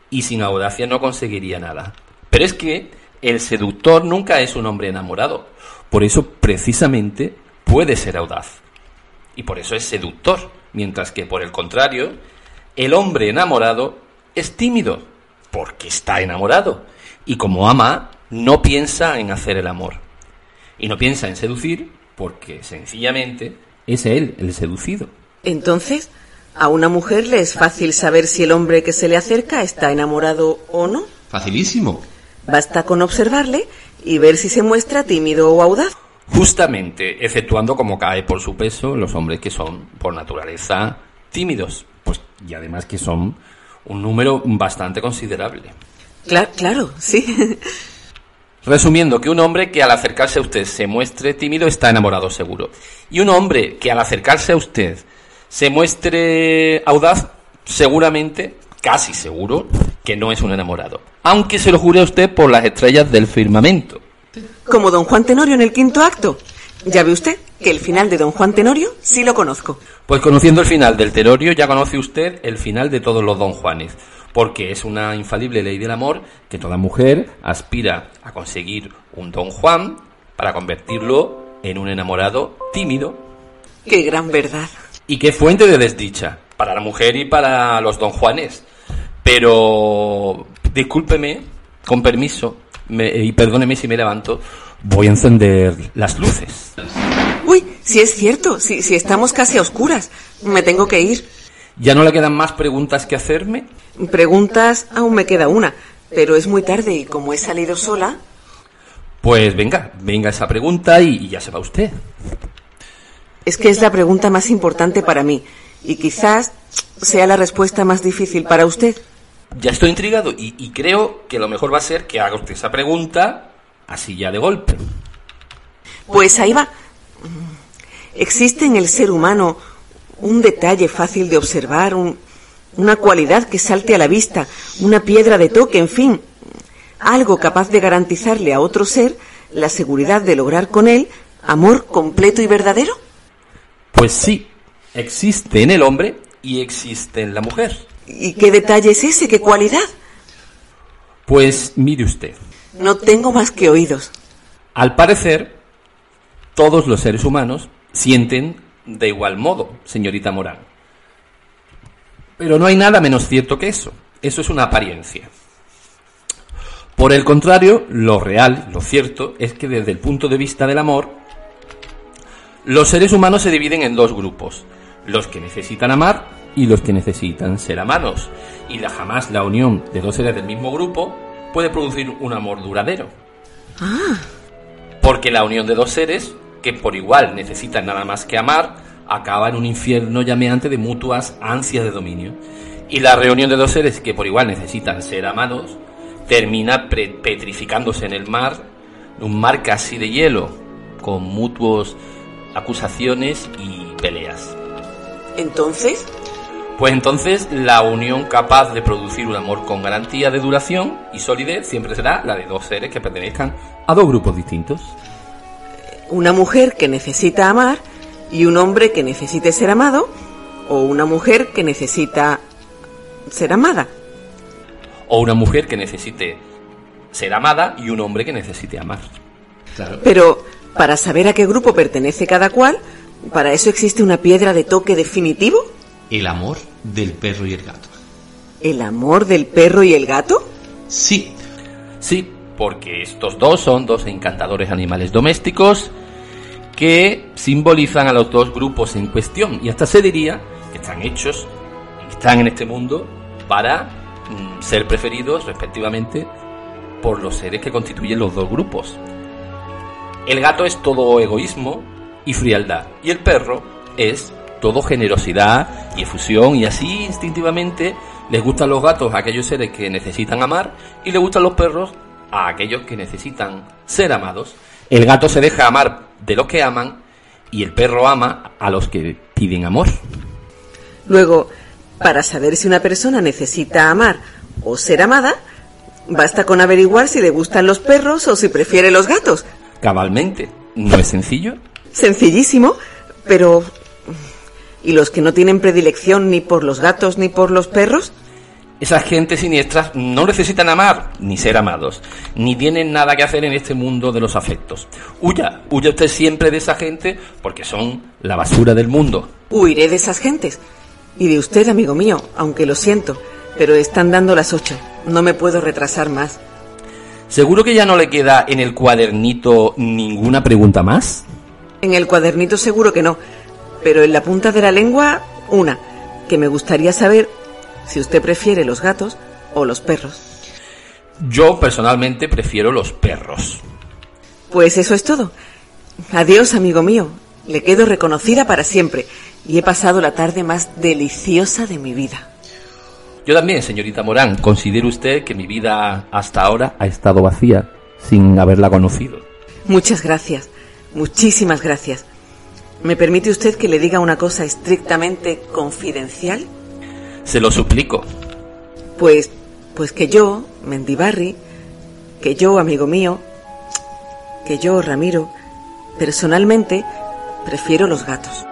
y sin audacia no conseguiría nada. Pero es que el seductor nunca es un hombre enamorado. Por eso precisamente puede ser audaz. Y por eso es seductor. Mientras que por el contrario, el hombre enamorado es tímido. Porque está enamorado. Y como ama, no piensa en hacer el amor. Y no piensa en seducir porque sencillamente es él el seducido. Entonces, a una mujer le es fácil saber si el hombre que se le acerca está enamorado o no. Facilísimo. Basta con observarle y ver si se muestra tímido o audaz. Justamente, exceptuando como cae por su peso los hombres que son, por naturaleza, tímidos. Pues, y además que son un número bastante considerable. Claro, sí. Resumiendo, que un hombre que al acercarse a usted se muestre tímido está enamorado seguro. Y un hombre que al acercarse a usted se muestre audaz, seguramente, casi seguro, que no es un enamorado. Aunque se lo jure a usted por las estrellas del firmamento. Como don Juan Tenorio en el quinto acto. Ya ve usted que el final de don Juan Tenorio sí lo conozco. Pues conociendo el final del Terorio, ya conoce usted el final de todos los Don Juanes, porque es una infalible ley del amor que toda mujer aspira a conseguir un Don Juan para convertirlo en un enamorado tímido Qué gran verdad. y qué fuente de desdicha para la mujer y para los Don Juanes. Pero discúlpeme, con permiso, me- y perdóneme si me levanto, voy a encender las luces. Uy, si es cierto, si, si estamos casi a oscuras. Me tengo que ir. ¿Ya no le quedan más preguntas que hacerme? Preguntas, aún me queda una. Pero es muy tarde y como he salido sola, Pues venga, venga esa pregunta y, y ya se va usted. es que es la pregunta más importante para mí. Y quizás sea la respuesta más difícil para usted. Ya estoy intrigado y, y creo que lo mejor va a ser que haga usted esa pregunta así ya de golpe. Pues ahí va. ¿Existe en el ser humano un detalle fácil de observar, un- una cualidad que salte a la vista, una piedra de toque, en fin, algo capaz de garantizarle a otro ser la seguridad de lograr con él amor completo y verdadero? Pues sí, existe en el hombre y existe en la mujer. ¿Y qué detalle es ese? ¿Qué cualidad? Pues mire usted, No tengo más que oídos. al parecer todos los seres humanos sienten de igual modo, señorita Morán. Pero no hay nada menos cierto que eso. Eso es una apariencia. Por el contrario, lo real, lo cierto, es que desde el punto de vista del amor, los seres humanos se dividen en dos grupos. Los que necesitan amar y los que necesitan ser amados. Y la, jamás la unión de dos seres del mismo grupo puede producir un amor duradero. Ah, Porque la unión de dos seres que por igual necesitan nada más que amar acaba en un infierno llameante de mutuas ansias de dominio. Y la reunión de dos seres que por igual necesitan ser amados termina petrificándose en el mar, un mar casi de hielo, con mutuos acusaciones y peleas. entonces, Pues entonces la unión capaz de producir un amor con garantía de duración y solidez siempre será la de dos seres que pertenezcan a dos grupos distintos. una mujer que necesita amar y un hombre que necesite ser amado, o una mujer que necesita ser amada. O una mujer que necesite ser amada y un hombre que necesite amar. Pero para saber a qué grupo pertenece cada cual, para eso existe una piedra de toque definitivo. El amor del perro y el gato. ¿El amor del perro y el gato? Sí, Sí, porque estos dos son dos encantadores animales domésticos que simbolizan a los dos grupos en cuestión. Y hasta se diría que están hechos y están en este mundo para mm, ser preferidos respectivamente por los seres que constituyen los dos grupos. El gato es todo egoísmo y frialdad. Y el perro es todo generosidad y efusión. Y así instintivamente les gustan los gatos a aquellos seres que necesitan amar y les gustan los perros a aquellos que necesitan ser amados. El gato se deja amar de los que aman y el perro ama a los que piden amor. Luego, para saber si una persona necesita amar o ser amada, basta con averiguar si le gustan los perros o si prefiere los gatos. Cabalmente. ¿No es sencillo? Sencillísimo, pero... ¿Y los que no tienen predilección ni por los gatos ni por los perros? Esas gentes siniestras no necesitan amar ni ser amados, ni tienen nada que hacer en este mundo de los afectos. Huya, huya usted siempre de esa gente porque son la basura del mundo. Huiré de esas gentes. Y de usted, amigo mío, aunque lo siento, pero están dando las ocho. No me puedo retrasar más. ¿Seguro que ya no le queda en el cuadernito ninguna pregunta más? En el cuadernito seguro que no, pero en la punta de la lengua, una, que me gustaría saber si usted prefiere los gatos o los perros. Yo personalmente prefiero los perros. Pues eso es todo. Adiós, amigo mío. Le quedo reconocida para siempre y he pasado la tarde más deliciosa de mi vida. Yo también, señorita Morán, considero usted que mi vida hasta ahora ha estado vacía, sin haberla conocido. Muchas gracias, muchísimas gracias. ¿Me permite usted que le diga una cosa estrictamente confidencial? Se lo suplico. Pues, pues que yo, Mendibarri, que yo, amigo mío, que yo, Ramiro, personalmente prefiero los gatos.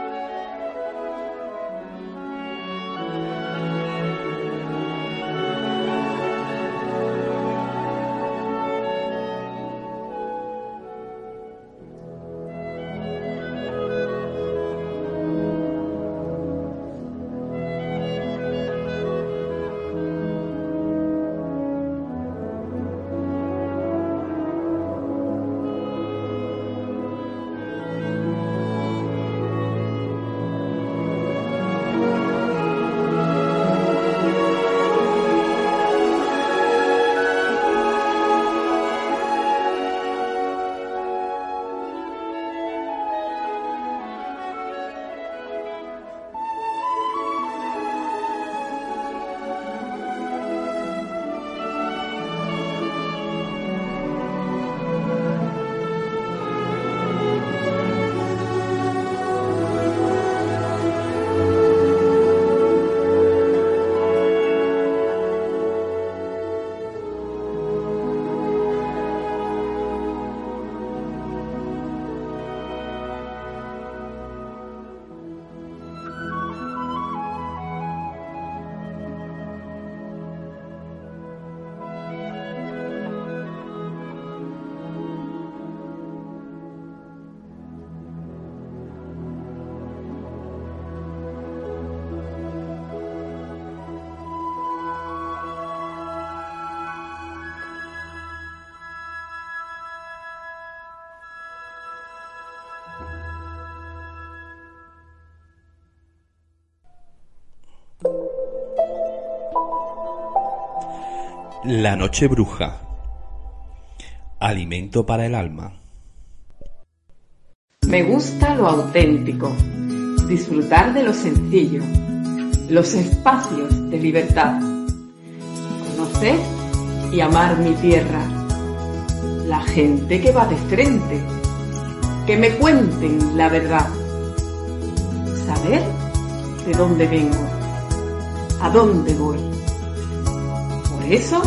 La noche bruja. Alimento para el alma. Me gusta lo auténtico, disfrutar de lo sencillo, los espacios de libertad, conocer y amar mi tierra, la gente que va de frente, que me cuenten la verdad, saber de dónde vengo a dónde voy. Por eso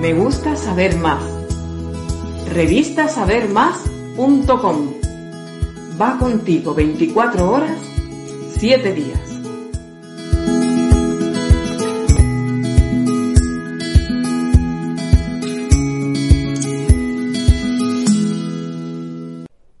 me gusta saber más. Revistasabermás.com Va contigo 24 horas, 7 días.